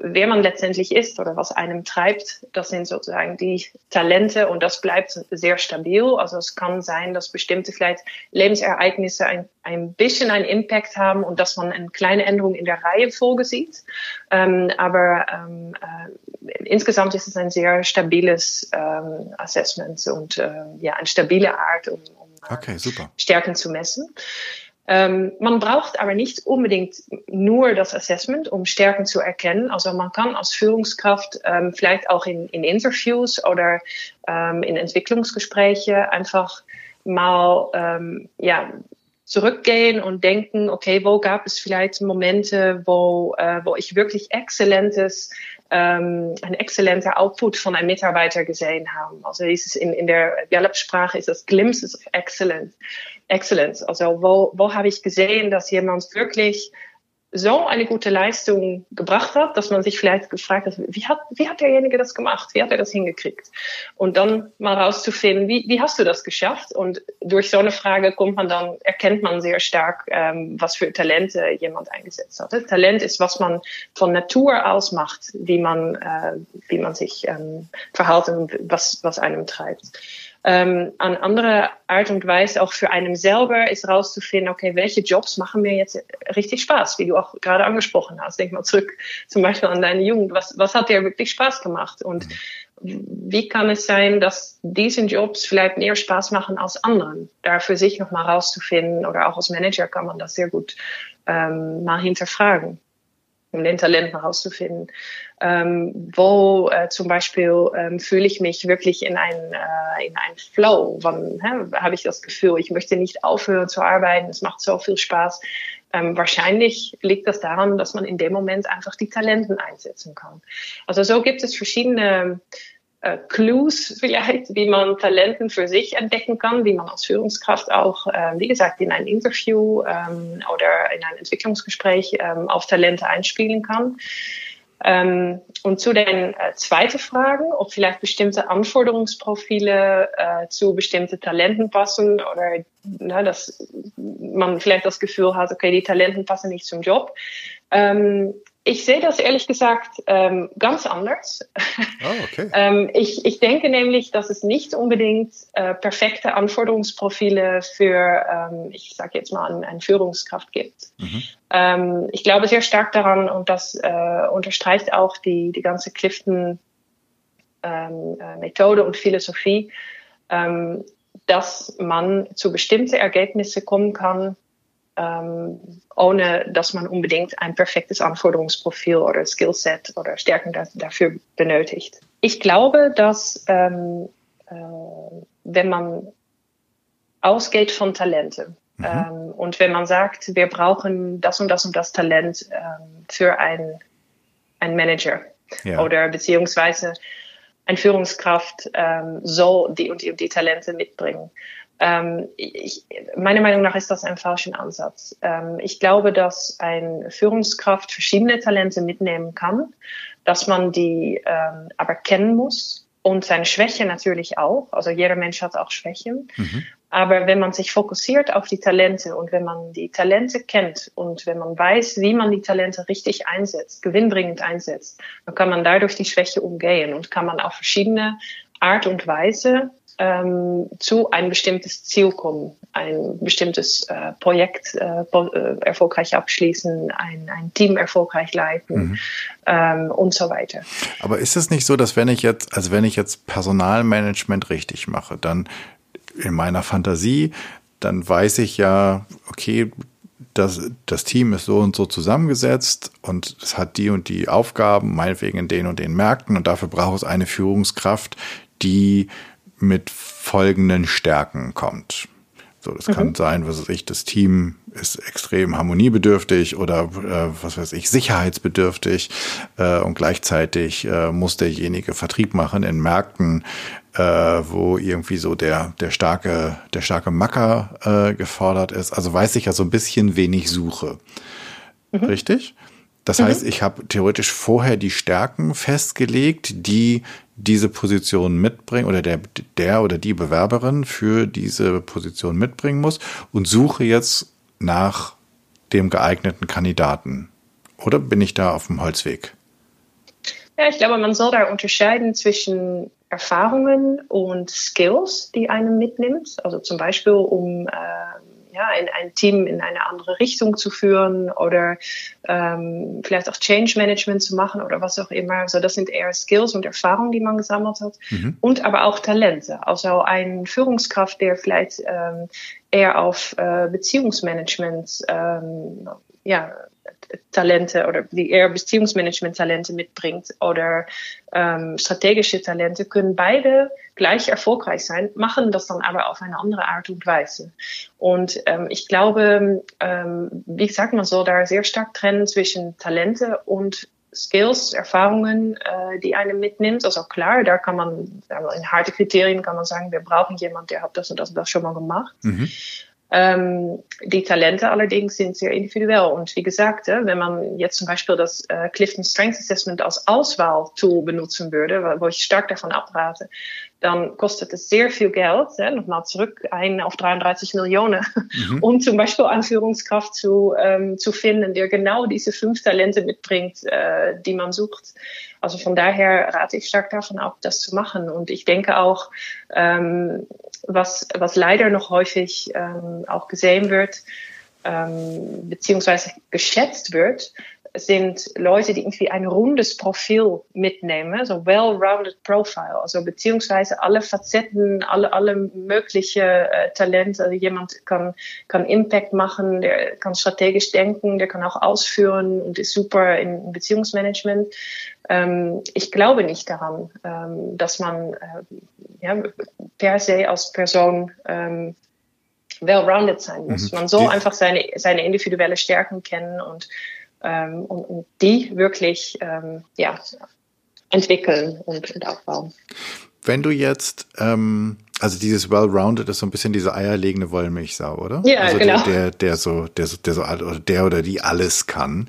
wer man letztendlich ist oder was einem treibt, das sind sozusagen die Talente und das bleibt sehr stabil. Also es kann sein, dass bestimmte vielleicht Lebensereignisse ein, ein bisschen einen Impact haben und dass man eine kleine Änderung in der Reihenfolge sieht. Ähm, aber ähm, äh, insgesamt ist es ein sehr stabiles ähm, Assessment und äh, ja, eine stabile Art, um, um äh, okay, Stärken zu messen. Ähm, man braucht aber nicht unbedingt nur das Assessment, um Stärken zu erkennen. Also man kann als Führungskraft ähm, vielleicht auch in, in Interviews oder ähm, in Entwicklungsgespräche einfach mal ähm, ja, zurückgehen und denken, okay, wo gab es vielleicht Momente, wo, äh, wo ich wirklich exzellentes ähm, ein exzellenter Output von einem Mitarbeiter gesehen haben. Also es in, in der Gallup-Sprache ist das Glimpses of Excellence. Excellence. Also wo, wo habe ich gesehen, dass jemand wirklich so eine gute Leistung gebracht hat, dass man sich vielleicht gefragt hat, wie hat, wie hat derjenige das gemacht? Wie hat er das hingekriegt? Und dann mal rauszufinden, wie, wie hast du das geschafft? Und durch so eine Frage kommt man dann, erkennt man sehr stark, ähm, was für Talente jemand eingesetzt hat. Talent ist, was man von Natur aus macht, wie man, äh, wie man sich ähm, verhält und was, was einem treibt ähm, an andere Art und Weise auch für einen selber ist rauszufinden, okay, welche Jobs machen mir jetzt richtig Spaß, wie du auch gerade angesprochen hast. Denk mal zurück zum Beispiel an deine Jugend. Was, was hat dir wirklich Spaß gemacht? Und wie kann es sein, dass diesen Jobs vielleicht mehr Spaß machen als anderen? Da für sich nochmal rauszufinden oder auch als Manager kann man das sehr gut ähm, mal hinterfragen um den Talent herauszufinden. Ähm, wo äh, zum Beispiel ähm, fühle ich mich wirklich in ein äh, in ein Flow, wann habe ich das Gefühl, ich möchte nicht aufhören zu arbeiten, es macht so viel Spaß. Ähm, wahrscheinlich liegt das daran, dass man in dem Moment einfach die Talenten einsetzen kann. Also so gibt es verschiedene äh, Clues vielleicht, wie man Talenten für sich entdecken kann, wie man als Führungskraft auch, äh, wie gesagt, in ein Interview ähm, oder in ein Entwicklungsgespräch ähm, auf Talente einspielen kann. Ähm, und zu den äh, zweiten Fragen, ob vielleicht bestimmte Anforderungsprofile äh, zu bestimmten Talenten passen oder na, dass man vielleicht das Gefühl hat, okay, die Talenten passen nicht zum Job. Ähm, ich sehe das ehrlich gesagt ähm, ganz anders. Oh, okay. ähm, ich, ich denke nämlich, dass es nicht unbedingt äh, perfekte Anforderungsprofile für, ähm, ich sage jetzt mal, eine, eine Führungskraft gibt. Mhm. Ähm, ich glaube sehr stark daran und das äh, unterstreicht auch die, die ganze Clifton-Methode ähm, äh, und Philosophie, ähm, dass man zu bestimmten Ergebnissen kommen kann, ähm, ohne dass man unbedingt ein perfektes Anforderungsprofil oder Skillset oder Stärken dafür benötigt. Ich glaube, dass ähm, äh, wenn man ausgeht von Talente mhm. ähm, und wenn man sagt, wir brauchen das und das und das Talent ähm, für ein, ein Manager ja. oder beziehungsweise ein Führungskraft ähm, soll die und die, und die Talente mitbringen ähm, ich, meiner Meinung nach ist das ein falscher Ansatz. Ähm, ich glaube, dass ein Führungskraft verschiedene Talente mitnehmen kann, dass man die ähm, aber kennen muss und seine Schwäche natürlich auch. Also jeder Mensch hat auch Schwächen. Mhm. Aber wenn man sich fokussiert auf die Talente und wenn man die Talente kennt und wenn man weiß, wie man die Talente richtig einsetzt, gewinnbringend einsetzt, dann kann man dadurch die Schwäche umgehen und kann man auf verschiedene Art und Weise ähm, zu ein bestimmtes Ziel kommen, ein bestimmtes äh, Projekt äh, äh, erfolgreich abschließen, ein, ein Team erfolgreich leiten mhm. ähm, und so weiter. Aber ist es nicht so, dass wenn ich jetzt, also wenn ich jetzt Personalmanagement richtig mache, dann in meiner Fantasie, dann weiß ich ja, okay, das, das Team ist so und so zusammengesetzt und es hat die und die Aufgaben, meinetwegen in den und den Märkten und dafür braucht es eine Führungskraft, die mit folgenden Stärken kommt. So, das mhm. kann sein, was weiß ich, das Team ist extrem harmoniebedürftig oder äh, was weiß ich, sicherheitsbedürftig äh, und gleichzeitig äh, muss derjenige Vertrieb machen in Märkten, äh, wo irgendwie so der der starke der starke Macker äh, gefordert ist. Also weiß ich ja so ein bisschen wenig suche, mhm. richtig? Das mhm. heißt, ich habe theoretisch vorher die Stärken festgelegt, die diese Position mitbringen oder der, der oder die Bewerberin für diese Position mitbringen muss und suche jetzt nach dem geeigneten Kandidaten. Oder bin ich da auf dem Holzweg? Ja, ich glaube, man soll da unterscheiden zwischen Erfahrungen und Skills, die einem mitnimmt. Also zum Beispiel, um äh, ja, ein, ein Team in eine andere Richtung zu führen oder ähm, vielleicht auch Change Management zu machen oder was auch immer. Also das sind eher Skills und Erfahrungen, die man gesammelt hat mhm. und aber auch Talente. Also ein Führungskraft, der vielleicht ähm, eher auf äh, Beziehungsmanagement ähm, ja, Talente oder die eher Beziehungsmanagement-Talente mitbringt oder ähm, strategische Talente, können beide gleich erfolgreich sein, machen das dann aber auf eine andere Art und Weise. Und ähm, ich glaube, ähm, wie gesagt, man soll da sehr stark trennen zwischen Talente und Skills, Erfahrungen, äh, die einem mitnimmt. Also klar, da kann man, in harte Kriterien kann man sagen, wir brauchen jemanden, der hat das und das und das schon mal gemacht. Mhm. Ähm, die Talente allerdings sind sehr individuell. Und wie gesagt, äh, wenn man jetzt zum Beispiel das äh, Clifton Strength Assessment als Auswahltool benutzen würde, wo ich stark davon abrate, dann kostet es sehr viel Geld, äh, nochmal zurück ein auf 33 Millionen, mhm. um zum Beispiel Anführungskraft zu, ähm, zu finden, der genau diese fünf Talente mitbringt, äh, die man sucht. Also von daher rate ich stark davon ab, das zu machen. Und ich denke auch, ähm, was, was leider noch häufig ähm, auch gesehen wird, ähm, beziehungsweise geschätzt wird, sind Leute, die irgendwie ein rundes Profil mitnehmen, so well-rounded Profile, also beziehungsweise alle Facetten, alle, alle mögliche äh, Talente. Also jemand kann, kann Impact machen, der kann strategisch denken, der kann auch ausführen und ist super in Beziehungsmanagement. Ähm, ich glaube nicht daran, ähm, dass man äh, ja, per se als Person ähm, well-rounded sein muss. Mhm. Man soll einfach seine, seine individuelle Stärken kennen und ähm, und, und die wirklich ähm, ja, entwickeln und, und aufbauen. Wenn du jetzt, ähm, also dieses well-rounded ist so ein bisschen diese eierlegende Wollmilchsau, oder? Ja, also genau. Der, der, der so, der so, der so, oder der oder die alles kann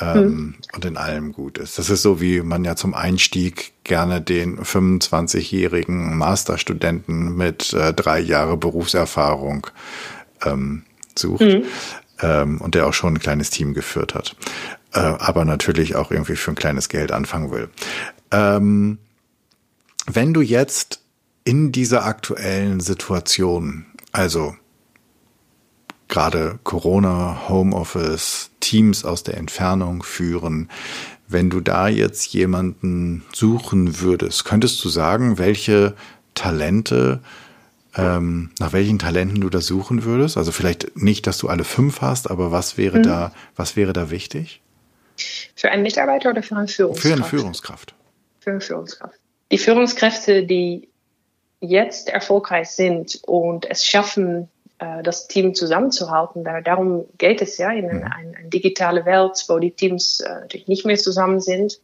ähm, hm. und in allem gut ist. Das ist so, wie man ja zum Einstieg gerne den 25-jährigen Masterstudenten mit äh, drei Jahre Berufserfahrung ähm, sucht. Hm. Ähm, und der auch schon ein kleines Team geführt hat. Äh, aber natürlich auch irgendwie für ein kleines Geld anfangen will. Ähm, wenn du jetzt in dieser aktuellen Situation, also gerade Corona, Homeoffice, Teams aus der Entfernung führen, wenn du da jetzt jemanden suchen würdest, könntest du sagen, welche Talente, ähm, nach welchen Talenten du da suchen würdest? Also vielleicht nicht, dass du alle fünf hast, aber was wäre mhm. da, was wäre da wichtig? Für einen Mitarbeiter oder für eine Führungskraft? Für eine Führungskraft. Für eine Führungskraft die Führungskräfte, die jetzt erfolgreich sind und es schaffen, äh, das Team zusammenzuhalten. darum geht es ja in eine, eine, digitale Welt, wo die Teams äh, natürlich nicht mehr zusammen sind,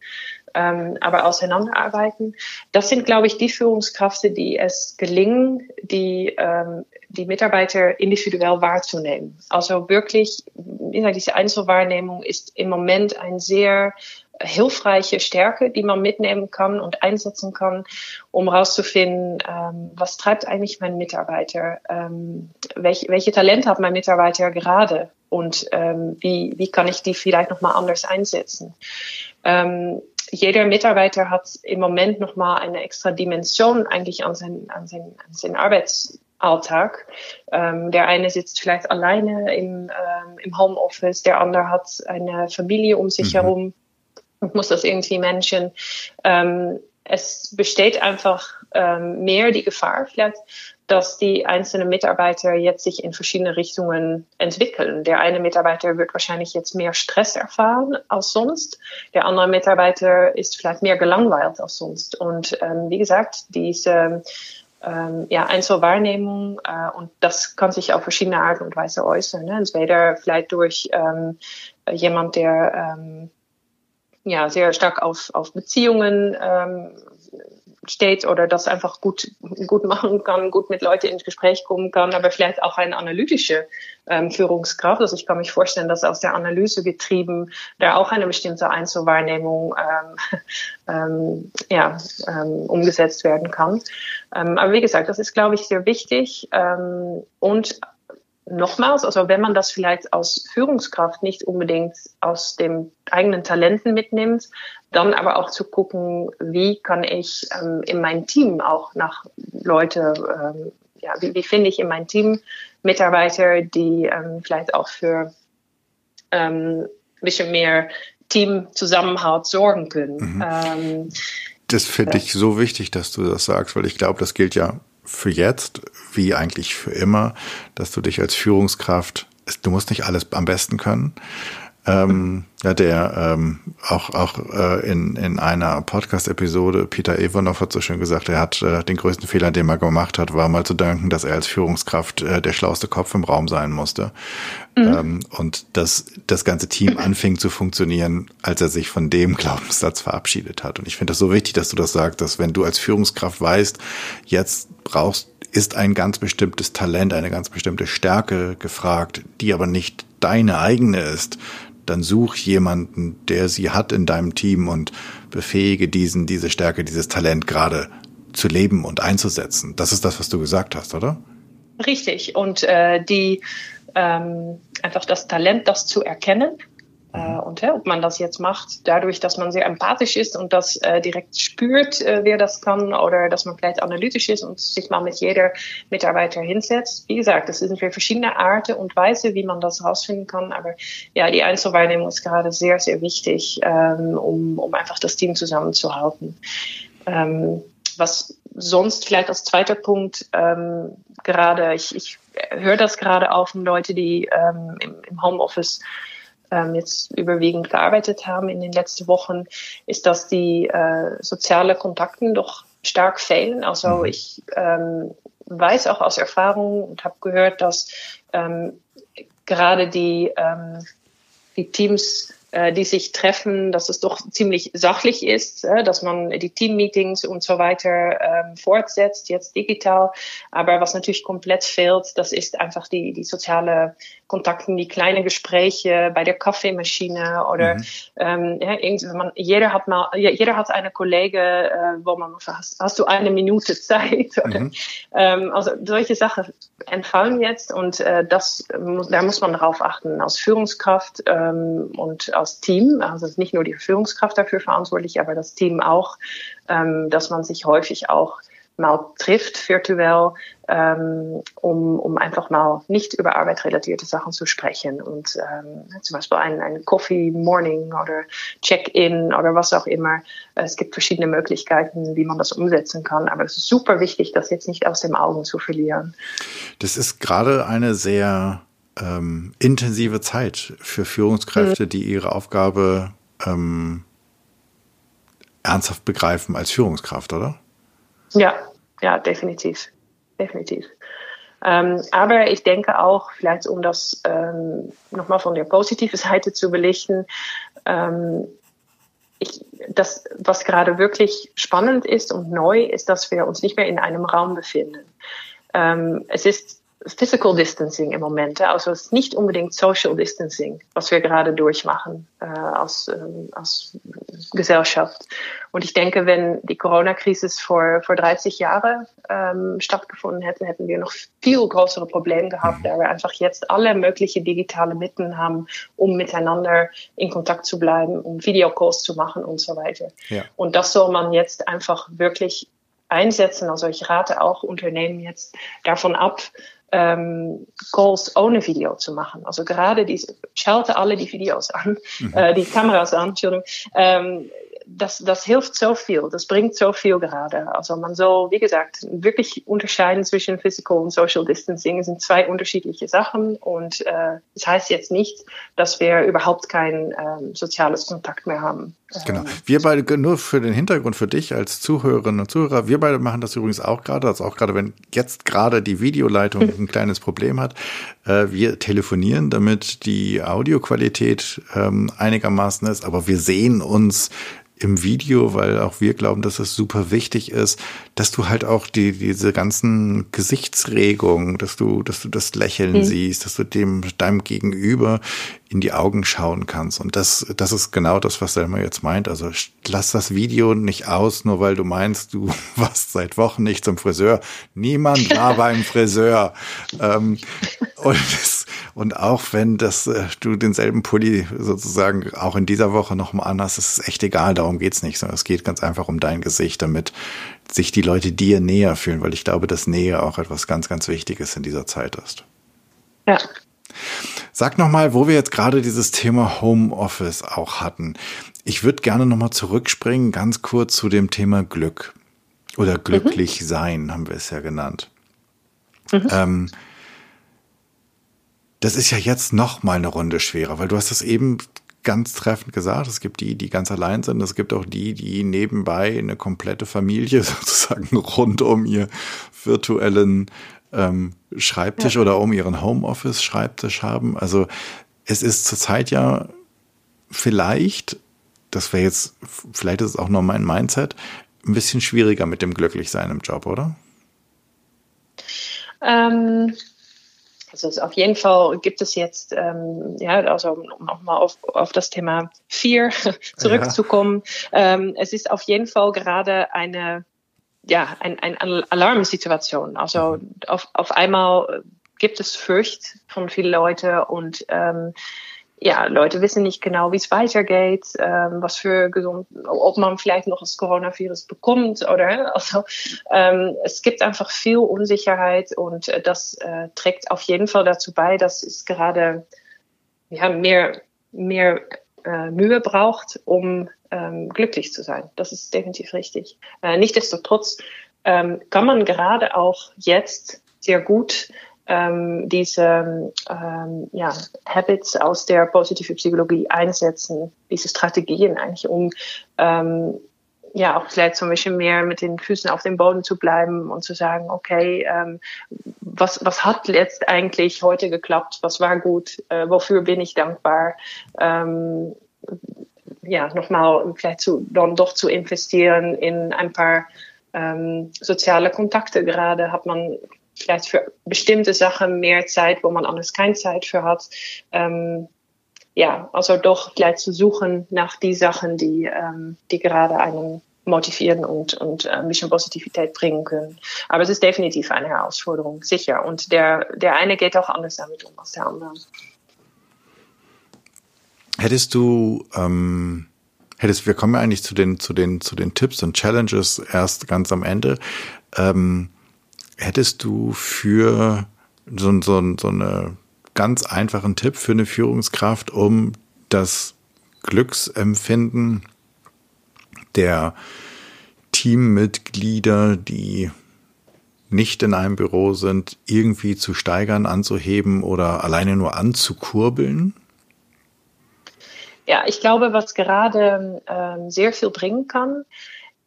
ähm, aber auseinanderarbeiten. Das sind, glaube ich, die Führungskräfte, die es gelingen, die, ähm, die Mitarbeiter individuell wahrzunehmen. Also wirklich, diese Einzelwahrnehmung ist im Moment ein sehr hilfreiche Stärke, die man mitnehmen kann und einsetzen kann, um herauszufinden, ähm, was treibt eigentlich mein Mitarbeiter, ähm, welche, welche Talente hat mein Mitarbeiter gerade und ähm, wie, wie kann ich die vielleicht nochmal anders einsetzen. Ähm, jeder Mitarbeiter hat im Moment nochmal eine extra Dimension eigentlich an seinen, an seinen, an seinen Arbeitsalltag. Ähm, der eine sitzt vielleicht alleine im, ähm, im Homeoffice, der andere hat eine Familie um sich mhm. herum und muss das irgendwie managen. Ähm, es besteht einfach ähm, mehr die Gefahr vielleicht, dass die einzelnen Mitarbeiter jetzt sich in verschiedene Richtungen entwickeln. Der eine Mitarbeiter wird wahrscheinlich jetzt mehr Stress erfahren als sonst. Der andere Mitarbeiter ist vielleicht mehr gelangweilt als sonst. Und ähm, wie gesagt, diese ähm, ja, Einzelwahrnehmung äh, und das kann sich auf verschiedene Art und Weise äußern. Ne? Entweder vielleicht durch ähm, jemand, der ähm, ja, sehr stark auf, auf Beziehungen ähm, steht oder das einfach gut, gut machen kann, gut mit Leuten ins Gespräch kommen kann, aber vielleicht auch eine analytische ähm, Führungskraft. Also ich kann mich vorstellen, dass aus der Analyse getrieben da auch eine bestimmte Einzelwahrnehmung ähm, ähm, ja, ähm, umgesetzt werden kann. Ähm, aber wie gesagt, das ist, glaube ich, sehr wichtig ähm, und nochmals, also wenn man das vielleicht als Führungskraft nicht unbedingt aus dem eigenen Talenten mitnimmt, dann aber auch zu gucken, wie kann ich ähm, in meinem Team auch nach Leute, ähm, ja, wie, wie finde ich in meinem Team Mitarbeiter, die ähm, vielleicht auch für ähm, ein bisschen mehr Teamzusammenhalt sorgen können. Mhm. Ähm, das finde ich so wichtig, dass du das sagst, weil ich glaube, das gilt ja für jetzt, wie eigentlich für immer, dass du dich als Führungskraft, du musst nicht alles am besten können, ähm, ja, der ähm, auch auch äh, in in einer Podcast-Episode Peter Ivanov hat so schön gesagt, er hat äh, den größten Fehler, den er gemacht hat, war mal zu danken, dass er als Führungskraft äh, der schlauste Kopf im Raum sein musste mhm. ähm, und dass das ganze Team anfing zu funktionieren, als er sich von dem Glaubenssatz verabschiedet hat. Und ich finde das so wichtig, dass du das sagst, dass wenn du als Führungskraft weißt, jetzt brauchst ist ein ganz bestimmtes Talent, eine ganz bestimmte Stärke gefragt, die aber nicht deine eigene ist, dann such jemanden, der sie hat in deinem Team und befähige diesen, diese Stärke, dieses Talent gerade zu leben und einzusetzen. Das ist das, was du gesagt hast, oder? Richtig. Und äh, die ähm, einfach das Talent, das zu erkennen äh, und ja, ob man das jetzt macht, dadurch, dass man sehr empathisch ist und das äh, direkt spürt, äh, wer das kann, oder dass man vielleicht analytisch ist und sich mal mit jeder Mitarbeiter hinsetzt. Wie gesagt, das sind verschiedene Arten und Weise, wie man das herausfinden kann. Aber ja, die Einzelwahrnehmung ist gerade sehr, sehr wichtig, ähm, um, um einfach das Team zusammenzuhalten. Ähm, was sonst vielleicht als zweiter Punkt ähm, gerade, ich, ich höre das gerade auch von Leuten, die ähm, im, im Homeoffice ähm, jetzt überwiegend gearbeitet haben in den letzten Wochen, ist, dass die äh, soziale Kontakten doch stark fehlen. Also mhm. ich ähm, weiß auch aus Erfahrung und habe gehört, dass ähm, gerade die, ähm, die Teams die sich treffen, dass es doch ziemlich sachlich ist, äh, dass man die Teammeetings und so weiter ähm, fortsetzt, jetzt digital. Aber was natürlich komplett fehlt, das ist einfach die, die soziale Kontakten, die kleine Gespräche bei der Kaffeemaschine oder mhm. ähm, ja, man, jeder hat mal, jeder hat eine Kollege, äh, wo man hast, hast du eine Minute Zeit oder mhm. ähm, also solche Sachen entfallen jetzt und äh, das da muss man darauf achten als Führungskraft ähm, und als Team, also nicht nur die Führungskraft dafür verantwortlich, aber das Team auch, ähm, dass man sich häufig auch mal trifft virtuell, ähm, um, um einfach mal nicht über arbeitrelatierte Sachen zu sprechen und ähm, zum Beispiel ein, ein Coffee Morning oder Check-in oder was auch immer. Es gibt verschiedene Möglichkeiten, wie man das umsetzen kann, aber es ist super wichtig, das jetzt nicht aus den Augen zu verlieren. Das ist gerade eine sehr ähm, intensive Zeit für Führungskräfte, mhm. die ihre Aufgabe ähm, ernsthaft begreifen als Führungskraft, oder? Ja, ja, definitiv. Definitiv. Ähm, aber ich denke auch, vielleicht um das ähm, nochmal von der positiven Seite zu belichten, ähm, ich, das, was gerade wirklich spannend ist und neu, ist, dass wir uns nicht mehr in einem Raum befinden. Ähm, es ist Physical Distancing im Moment. Also es ist nicht unbedingt Social Distancing, was wir gerade durchmachen äh, als, ähm, als Gesellschaft. Und ich denke, wenn die Corona-Krise vor, vor 30 Jahren ähm, stattgefunden hätte, hätten wir noch viel größere Probleme gehabt, da wir einfach jetzt alle möglichen digitale Mittel haben, um miteinander in Kontakt zu bleiben, um Videocalls zu machen und so weiter. Ja. Und das soll man jetzt einfach wirklich einsetzen. Also ich rate auch Unternehmen jetzt davon ab, ähm, Calls ohne Video zu machen. Also gerade diese, schalte alle die Videos an, mhm. äh, die Kameras an, Entschuldigung. Ähm, das, das hilft so viel, das bringt so viel gerade. Also man soll, wie gesagt, wirklich unterscheiden zwischen Physical und Social Distancing. Es sind zwei unterschiedliche Sachen und äh, das heißt jetzt nicht, dass wir überhaupt kein ähm, soziales Kontakt mehr haben. Genau. Wir beide, nur für den Hintergrund für dich als Zuhörerinnen und Zuhörer, wir beide machen das übrigens auch gerade, also auch gerade wenn jetzt gerade die Videoleitung ein kleines Problem hat. Äh, wir telefonieren, damit die Audioqualität ähm, einigermaßen ist, aber wir sehen uns im Video, weil auch wir glauben, dass es super wichtig ist, dass du halt auch die, diese ganzen Gesichtsregungen, dass du, dass du das Lächeln mhm. siehst, dass du dem, deinem Gegenüber in die Augen schauen kannst. Und das, das ist genau das, was Selma jetzt meint. Also lass das Video nicht aus, nur weil du meinst, du warst seit Wochen nicht zum Friseur. Niemand war beim Friseur. Ähm, und, das, und auch wenn das, äh, du denselben Pulli sozusagen auch in dieser Woche nochmal anhast, ist es echt egal, darum geht's nicht, sondern es geht ganz einfach um dein Gesicht, damit sich die Leute dir näher fühlen, weil ich glaube, dass Nähe auch etwas ganz, ganz Wichtiges in dieser Zeit ist. Ja, Sag nochmal, wo wir jetzt gerade dieses Thema Homeoffice auch hatten. Ich würde gerne nochmal zurückspringen, ganz kurz zu dem Thema Glück. Oder glücklich mhm. sein, haben wir es ja genannt. Mhm. Ähm, das ist ja jetzt noch mal eine Runde schwerer, weil du hast es eben ganz treffend gesagt. Es gibt die, die ganz allein sind. Es gibt auch die, die nebenbei eine komplette Familie sozusagen rund um ihr virtuellen ähm, Schreibtisch ja. oder um ihren Homeoffice-Schreibtisch haben. Also es ist zurzeit ja vielleicht, das wäre jetzt, vielleicht ist es auch nur mein Mindset, ein bisschen schwieriger mit dem Glücklichsein im Job, oder? Ähm, also auf jeden Fall gibt es jetzt, ähm, ja, also um nochmal auf, auf das Thema Fear zurückzukommen. Ja. Ähm, es ist auf jeden Fall gerade eine ja, ein, ein Alarmsituation. Also auf, auf einmal gibt es Furcht von vielen Leuten und ähm, ja, Leute wissen nicht genau, wie es weitergeht, ähm, was für gesund, ob man vielleicht noch das Coronavirus bekommt oder also ähm, es gibt einfach viel Unsicherheit und äh, das äh, trägt auf jeden Fall dazu bei, dass es gerade ja mehr mehr äh, Mühe braucht, um ähm, glücklich zu sein. Das ist definitiv richtig. Äh, Nichtsdestotrotz ähm, kann man gerade auch jetzt sehr gut ähm, diese ähm, ja, Habits aus der positiven Psychologie einsetzen, diese Strategien eigentlich, um ähm, ja auch vielleicht so ein bisschen mehr mit den Füßen auf dem Boden zu bleiben und zu sagen, okay, ähm, was, was hat jetzt eigentlich heute geklappt, was war gut, äh, wofür bin ich dankbar, ähm, ja, nochmal vielleicht zu, dann doch zu investieren in ein paar ähm, soziale Kontakte. Gerade hat man vielleicht für bestimmte Sachen mehr Zeit, wo man anders keine Zeit für hat. Ähm, ja, also doch gleich zu suchen nach die Sachen, die, ähm, die gerade einen motivieren und, und äh, ein bisschen Positivität bringen können. Aber es ist definitiv eine Herausforderung, sicher. Und der, der eine geht auch anders damit um als der andere. Hättest du, ähm, hättest, wir kommen ja eigentlich zu den, zu den, zu den Tipps und Challenges erst ganz am Ende. Ähm, hättest du für so, so, so eine ganz einfachen Tipp für eine Führungskraft, um das Glücksempfinden der Teammitglieder, die nicht in einem Büro sind, irgendwie zu steigern, anzuheben oder alleine nur anzukurbeln? Ja, ich glaube, was gerade ähm, sehr viel bringen kann,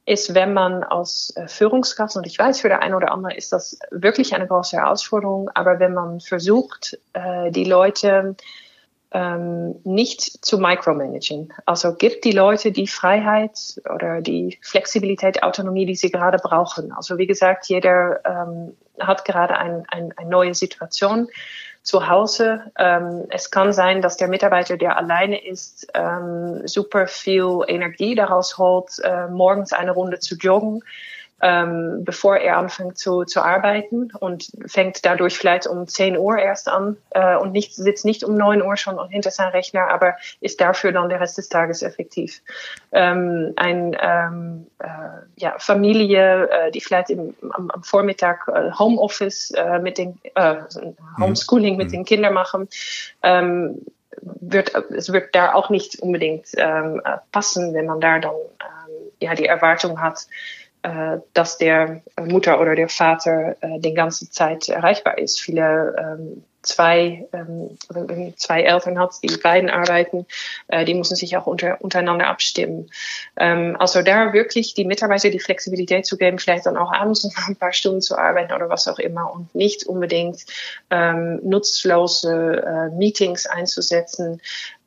ist, wenn man als äh, Führungskraft, und ich weiß, für der eine oder andere ist das wirklich eine große Herausforderung, aber wenn man versucht, äh, die Leute ähm, nicht zu micromanagen. Also gibt die Leute die Freiheit oder die Flexibilität, Autonomie, die sie gerade brauchen. Also wie gesagt, jeder ähm, hat gerade ein, ein, eine neue Situation zu Hause. Ähm, es kann sein, dass der Mitarbeiter, der alleine ist, ähm, super viel Energie daraus holt, äh, morgens eine Runde zu joggen ähm, bevor er anfängt zu, zu arbeiten und fängt dadurch vielleicht um 10 Uhr erst an äh, und nicht, sitzt nicht um 9 Uhr schon hinter seinem Rechner, aber ist dafür dann der Rest des Tages effektiv. Ähm, ein ähm, äh, ja, Familie, äh, die vielleicht im, am, am Vormittag äh, Homeoffice äh, mit den äh, Homeschooling mhm. mit den Kindern machen, ähm, wird, es wird da auch nicht unbedingt ähm, passen, wenn man da dann ähm, ja die Erwartung hat, dass der Mutter oder der Vater äh, die ganze Zeit erreichbar ist. Viele ähm, zwei, ähm, zwei Eltern hat, die beiden arbeiten, äh, die müssen sich auch unter, untereinander abstimmen. Ähm, also da wirklich die Mitarbeiter die Flexibilität zu geben, vielleicht dann auch abends noch ein paar Stunden zu arbeiten oder was auch immer und nicht unbedingt ähm, nutzlose äh, Meetings einzusetzen.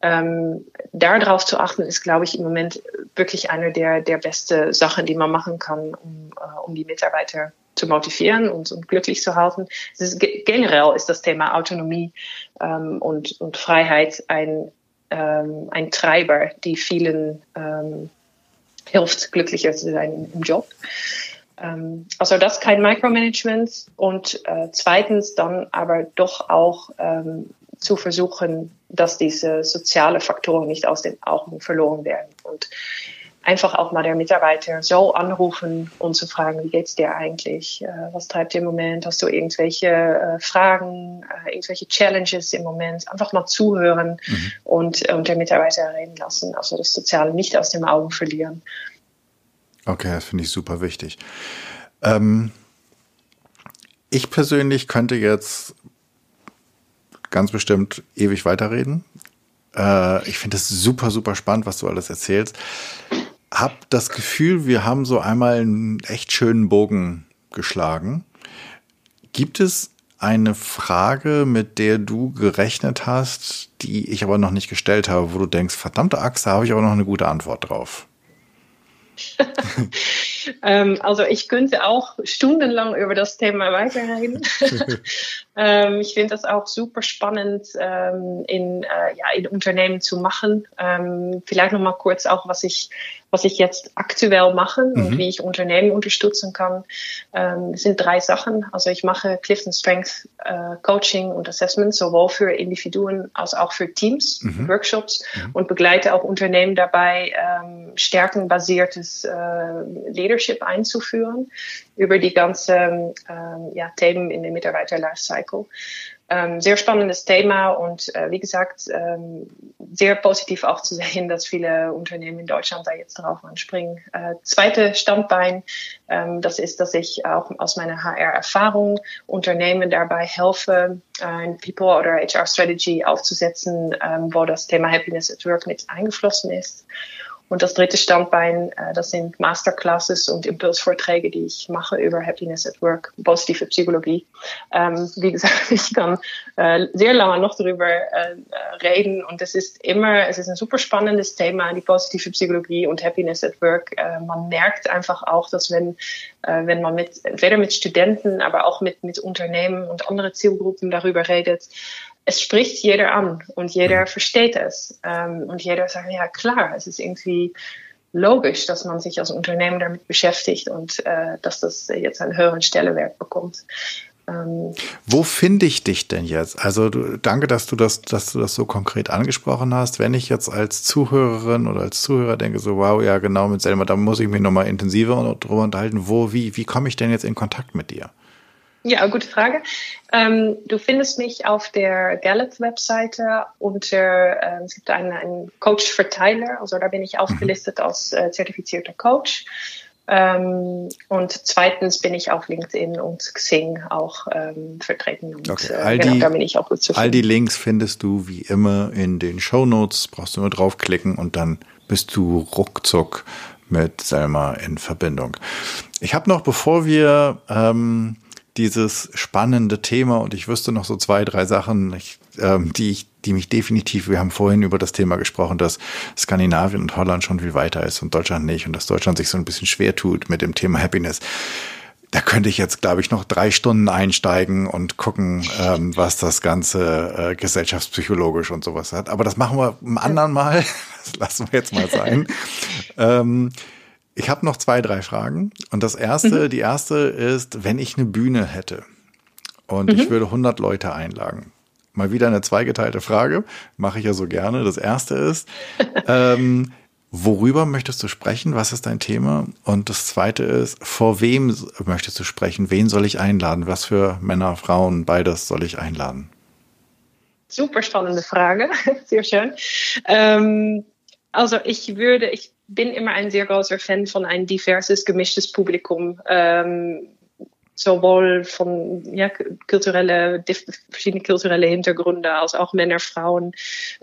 Ähm, darauf zu achten, ist, glaube ich, im Moment wirklich eine der, der beste Sachen, die man machen kann, um, äh, um die Mitarbeiter zu motivieren und, und glücklich zu halten. Ist, generell ist das Thema Autonomie ähm, und, und Freiheit ein, ähm, ein Treiber, die vielen ähm, hilft, glücklicher zu sein im Job. Ähm, also das kein Micromanagement und äh, zweitens dann aber doch auch ähm, zu versuchen, dass diese soziale Faktoren nicht aus den Augen verloren werden. Und einfach auch mal der Mitarbeiter so anrufen und zu fragen, wie geht's dir eigentlich? Äh, was treibt dir im Moment? Hast du irgendwelche äh, Fragen, äh, irgendwelche Challenges im Moment? Einfach mal zuhören mhm. und, und der Mitarbeiter reden lassen. Also das Soziale nicht aus den Augen verlieren. Okay, das finde ich super wichtig. Ähm, ich persönlich könnte jetzt ganz bestimmt ewig weiterreden. Äh, ich finde es super, super spannend, was du alles erzählst habe das Gefühl, wir haben so einmal einen echt schönen Bogen geschlagen. Gibt es eine Frage, mit der du gerechnet hast, die ich aber noch nicht gestellt habe, wo du denkst, verdammte Axt, da habe ich aber noch eine gute Antwort drauf? ähm, also ich könnte auch stundenlang über das Thema weiterreden. ähm, ich finde das auch super spannend ähm, in, äh, ja, in Unternehmen zu machen. Ähm, vielleicht noch mal kurz auch, was ich was ich jetzt aktuell mache mhm. und wie ich Unternehmen unterstützen kann, ähm, sind drei Sachen. Also ich mache Clifton Strength äh, Coaching und Assessment sowohl für Individuen als auch für Teams, mhm. Workshops mhm. und begleite auch Unternehmen dabei, ähm, stärkenbasiertes äh, Leadership einzuführen über die ganzen ähm, ja, Themen in der Mitarbeiter Lifecycle. Ähm, sehr spannendes Thema und äh, wie gesagt, ähm, sehr positiv auch zu sehen, dass viele Unternehmen in Deutschland da jetzt drauf anspringen. Äh, zweite Standbein, ähm, das ist, dass ich auch aus meiner HR-Erfahrung Unternehmen dabei helfe, ein People- oder HR-Strategy aufzusetzen, ähm, wo das Thema Happiness at Work mit eingeflossen ist. Und das dritte Standbein, äh, das sind Masterclasses und Impulsvorträge, die ich mache über Happiness at Work, positive Psychologie. Ähm, wie gesagt, ich kann äh, sehr lange noch darüber äh, reden und es ist immer, es ist ein super spannendes Thema, die positive Psychologie und Happiness at Work. Man merkt einfach auch, dass wenn, wenn man mit, entweder mit Studenten, aber auch mit, mit Unternehmen und andere Zielgruppen darüber redet, es spricht jeder an und jeder mhm. versteht es. Ähm, und jeder sagt, ja klar, es ist irgendwie logisch, dass man sich als Unternehmen damit beschäftigt und äh, dass das jetzt einen höheren Stellenwert bekommt. Ähm, Wo finde ich dich denn jetzt? Also du, danke, dass du das, dass du das so konkret angesprochen hast. Wenn ich jetzt als Zuhörerin oder als Zuhörer denke, so wow, ja genau mit Selma, da muss ich mich nochmal intensiver drüber unterhalten. Wo, wie, wie komme ich denn jetzt in Kontakt mit dir? Ja, gute Frage. Ähm, du findest mich auf der Gallup-Webseite unter, äh, es gibt einen, einen Coach-Verteiler, also da bin ich aufgelistet mhm. als äh, zertifizierter Coach. Ähm, und zweitens bin ich auf LinkedIn und Xing auch ähm, vertreten. Und, okay. Äh, all, genau, die, da bin ich auch gut zu all die Links findest du wie immer in den Show Notes. Brauchst du nur draufklicken und dann bist du ruckzuck mit Selma in Verbindung. Ich habe noch, bevor wir ähm, dieses spannende Thema und ich wüsste noch so zwei, drei Sachen, ich, ähm, die ich, die mich definitiv, wir haben vorhin über das Thema gesprochen, dass Skandinavien und Holland schon viel weiter ist und Deutschland nicht und dass Deutschland sich so ein bisschen schwer tut mit dem Thema Happiness. Da könnte ich jetzt, glaube ich, noch drei Stunden einsteigen und gucken, ähm, was das Ganze äh, gesellschaftspsychologisch und sowas hat. Aber das machen wir ein anderen Mal. Das lassen wir jetzt mal sein. ähm, ich habe noch zwei, drei Fragen. Und das erste, mhm. die erste ist, wenn ich eine Bühne hätte und mhm. ich würde 100 Leute einladen. Mal wieder eine zweigeteilte Frage, mache ich ja so gerne. Das erste ist, ähm, worüber möchtest du sprechen? Was ist dein Thema? Und das zweite ist, vor wem möchtest du sprechen? Wen soll ich einladen? Was für Männer, Frauen, beides soll ich einladen? Super spannende Frage, sehr schön. Ähm, also ich würde, ich bin immer ein sehr großer Fan von ein diverses, gemischtes Publikum. Ähm, sowohl von ja, kulturelle, verschiedene kulturelle Hintergründe als auch Männer, Frauen,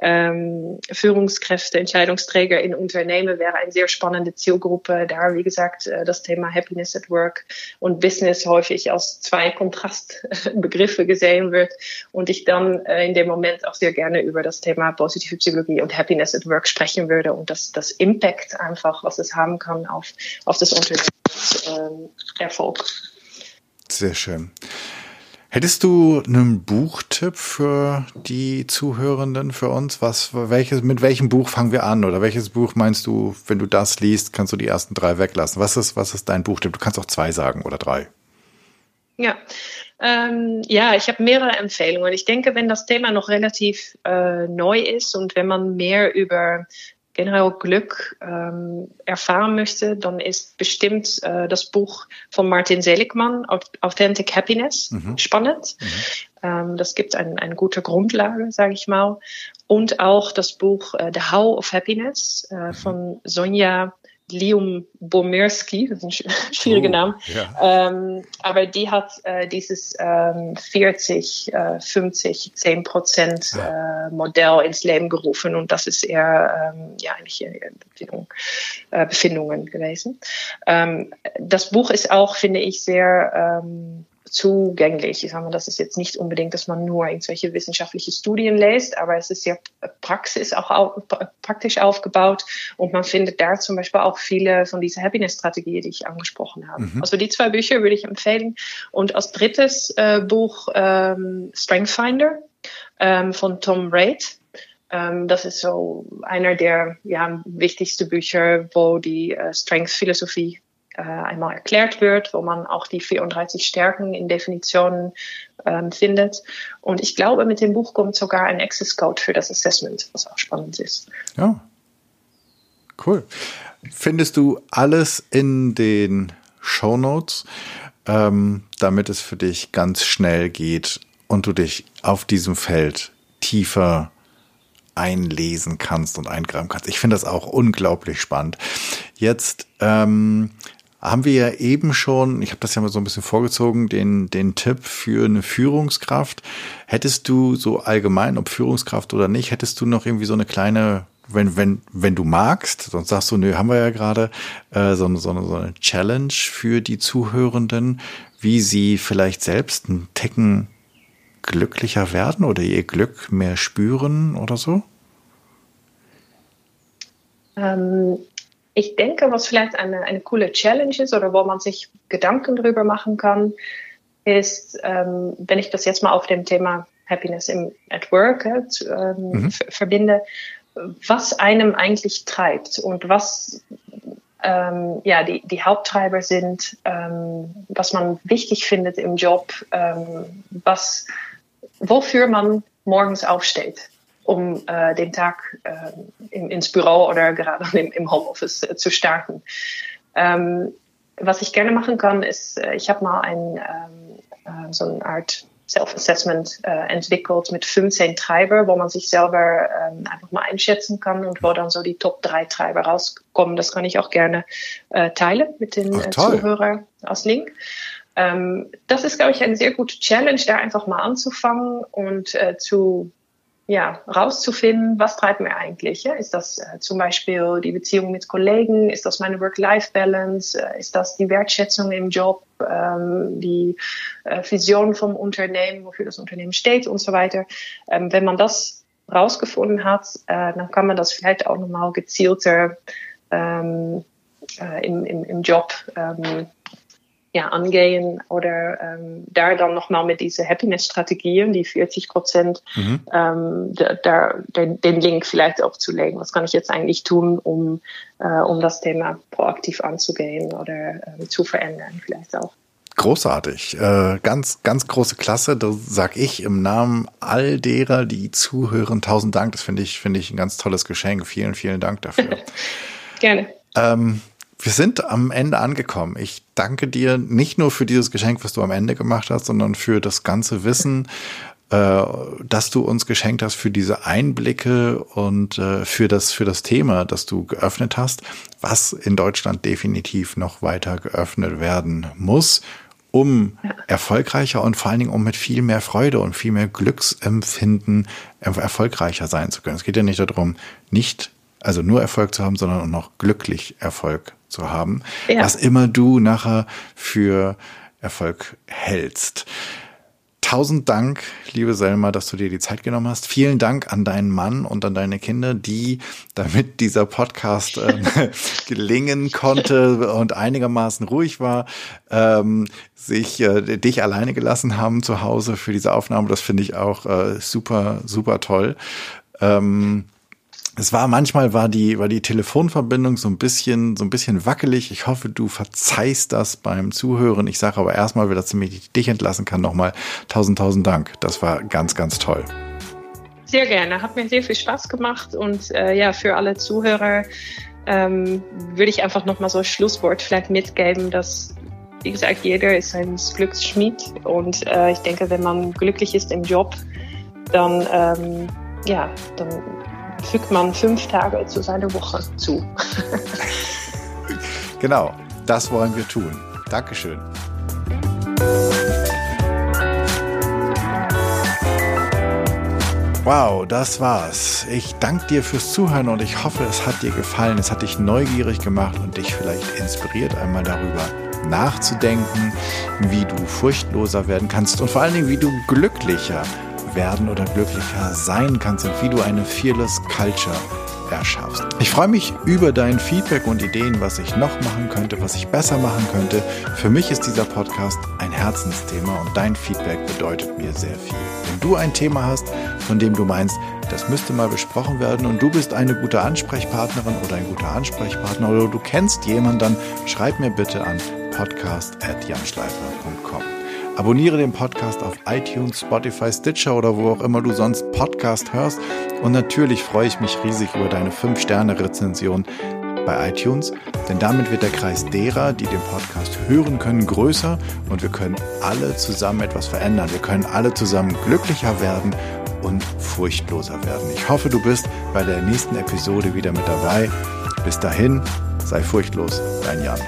ähm, Führungskräfte, Entscheidungsträger in Unternehmen wäre eine sehr spannende Zielgruppe. Da, wie gesagt, äh, das Thema Happiness at Work und Business häufig als zwei Kontrastbegriffe gesehen wird und ich dann äh, in dem Moment auch sehr gerne über das Thema positive Psychologie und Happiness at Work sprechen würde und das, das Impact einfach, was es haben kann auf, auf das Unternehmenserfolg. Ähm, sehr schön. Hättest du einen Buchtipp für die Zuhörenden, für uns? Was, welches, mit welchem Buch fangen wir an? Oder welches Buch meinst du, wenn du das liest, kannst du die ersten drei weglassen? Was ist, was ist dein Buchtipp? Du kannst auch zwei sagen oder drei. Ja, ähm, ja, ich habe mehrere Empfehlungen. Ich denke, wenn das Thema noch relativ äh, neu ist und wenn man mehr über generell Glück ähm, erfahren möchte, dann ist bestimmt äh, das Buch von Martin Seligmann, Authentic Happiness, mhm. spannend. Mhm. Ähm, das gibt eine, eine gute Grundlage, sage ich mal. Und auch das Buch äh, The How of Happiness äh, mhm. von Sonja Lium Bomirski, das ist ein schwieriger oh, Name. Ja. Ähm, aber die hat äh, dieses ähm, 40, äh, 50, 10 Prozent ja. äh, Modell ins Leben gerufen und das ist eher ähm, ja eigentlich Befindung, äh, Befindungen gewesen. Ähm, das Buch ist auch, finde ich, sehr ähm, zugänglich. Ich sage mal, das ist jetzt nicht unbedingt, dass man nur irgendwelche wissenschaftliche Studien liest, aber es ist sehr Praxis auch auf, praktisch aufgebaut und man findet da zum Beispiel auch viele von dieser Happiness-Strategie, die ich angesprochen habe. Mhm. Also die zwei Bücher würde ich empfehlen. Und als drittes äh, Buch ähm, Strength Finder ähm, von Tom Raid. Ähm, das ist so einer der ja, wichtigsten Bücher, wo die äh, Strength-Philosophie äh, einmal erklärt wird, wo man auch die 34 Stärken in Definitionen ähm, findet. Und ich glaube, mit dem Buch kommt sogar ein Access Code für das Assessment, was auch spannend ist. Ja, cool. Findest du alles in den Show Notes, ähm, damit es für dich ganz schnell geht und du dich auf diesem Feld tiefer einlesen kannst und eingraben kannst. Ich finde das auch unglaublich spannend. Jetzt ähm, haben wir ja eben schon, ich habe das ja mal so ein bisschen vorgezogen, den, den Tipp für eine Führungskraft. Hättest du so allgemein, ob Führungskraft oder nicht, hättest du noch irgendwie so eine kleine, wenn, wenn, wenn du magst, sonst sagst du, nö, haben wir ja gerade, äh, so, so, so eine Challenge für die Zuhörenden, wie sie vielleicht selbst einen Ticken glücklicher werden oder ihr Glück mehr spüren oder so? Ähm, ich denke, was vielleicht eine, eine coole Challenge ist oder wo man sich Gedanken drüber machen kann, ist, ähm, wenn ich das jetzt mal auf dem Thema Happiness im, at Work äh, ähm, mhm. verbinde, was einem eigentlich treibt und was ähm, ja, die, die Haupttreiber sind, ähm, was man wichtig findet im Job, ähm, was, wofür man morgens aufsteht um äh, den Tag äh, in, ins Büro oder gerade im, im Homeoffice äh, zu starten. Ähm, was ich gerne machen kann, ist, äh, ich habe mal ein, ähm, äh, so eine Art Self-Assessment äh, entwickelt mit 15 Treiber, wo man sich selber ähm, einfach mal einschätzen kann und wo dann so die Top 3 Treiber rauskommen. Das kann ich auch gerne äh, teilen mit den äh, Zuhörern als Link. Ähm, das ist, glaube ich, eine sehr gute Challenge, da einfach mal anzufangen und äh, zu ja, rauszufinden, was treibt mir eigentlich? Ja? Ist das äh, zum Beispiel die Beziehung mit Kollegen? Ist das meine Work-Life-Balance? Äh, ist das die Wertschätzung im Job? Ähm, die äh, Vision vom Unternehmen, wofür das Unternehmen steht und so weiter? Ähm, wenn man das rausgefunden hat, äh, dann kann man das vielleicht auch nochmal gezielter ähm, äh, im, im, im Job ähm, ja, angehen oder ähm, da dann nochmal mit diesen Happiness-Strategien, die 40 Prozent, mhm. ähm, da, den, den, Link vielleicht auch zu legen. Was kann ich jetzt eigentlich tun, um, äh, um das Thema proaktiv anzugehen oder äh, zu verändern vielleicht auch. Großartig, äh, ganz, ganz große Klasse. Da sag ich im Namen all derer, die zuhören, tausend Dank. Das finde ich, finde ich ein ganz tolles Geschenk. Vielen, vielen Dank dafür. Gerne. Ähm, wir sind am Ende angekommen. Ich danke dir nicht nur für dieses Geschenk, was du am Ende gemacht hast, sondern für das ganze Wissen, äh, dass du uns geschenkt hast, für diese Einblicke und äh, für das für das Thema, das du geöffnet hast, was in Deutschland definitiv noch weiter geöffnet werden muss, um erfolgreicher und vor allen Dingen um mit viel mehr Freude und viel mehr Glücksempfinden erfolgreicher sein zu können. Es geht ja nicht darum, nicht also nur Erfolg zu haben, sondern auch noch glücklich Erfolg zu haben, ja. was immer du nachher für Erfolg hältst. Tausend Dank, liebe Selma, dass du dir die Zeit genommen hast. Vielen Dank an deinen Mann und an deine Kinder, die, damit dieser Podcast äh, gelingen konnte und einigermaßen ruhig war, ähm, sich äh, dich alleine gelassen haben zu Hause für diese Aufnahme. Das finde ich auch äh, super, super toll. Ähm, es war manchmal war die war die Telefonverbindung so ein bisschen so ein bisschen wackelig. Ich hoffe, du verzeihst das beim Zuhören. Ich sage aber erstmal, dass ich dich entlassen kann, nochmal tausend tausend Dank. Das war ganz ganz toll. Sehr gerne, hat mir sehr viel Spaß gemacht und äh, ja für alle Zuhörer ähm, würde ich einfach nochmal so ein Schlusswort vielleicht mitgeben, dass wie gesagt jeder ist ein Glücksschmied und äh, ich denke, wenn man glücklich ist im Job, dann ähm, ja dann fügt man fünf Tage zu seiner Woche zu. genau, das wollen wir tun. Dankeschön. Wow, das war's. Ich danke dir fürs Zuhören und ich hoffe, es hat dir gefallen, es hat dich neugierig gemacht und dich vielleicht inspiriert, einmal darüber nachzudenken, wie du furchtloser werden kannst und vor allen Dingen, wie du glücklicher werden oder glücklicher sein kannst und wie du eine Fearless Culture erschaffst. Ich freue mich über dein Feedback und Ideen, was ich noch machen könnte, was ich besser machen könnte. Für mich ist dieser Podcast ein Herzensthema und dein Feedback bedeutet mir sehr viel. Wenn du ein Thema hast, von dem du meinst, das müsste mal besprochen werden und du bist eine gute Ansprechpartnerin oder ein guter Ansprechpartner oder du kennst jemanden, dann schreib mir bitte an podcast.janschleifer.com. Abonniere den Podcast auf iTunes, Spotify, Stitcher oder wo auch immer du sonst Podcast hörst. Und natürlich freue ich mich riesig über deine 5-Sterne-Rezension bei iTunes, denn damit wird der Kreis derer, die den Podcast hören können, größer und wir können alle zusammen etwas verändern. Wir können alle zusammen glücklicher werden und furchtloser werden. Ich hoffe, du bist bei der nächsten Episode wieder mit dabei. Bis dahin, sei furchtlos, dein Jan.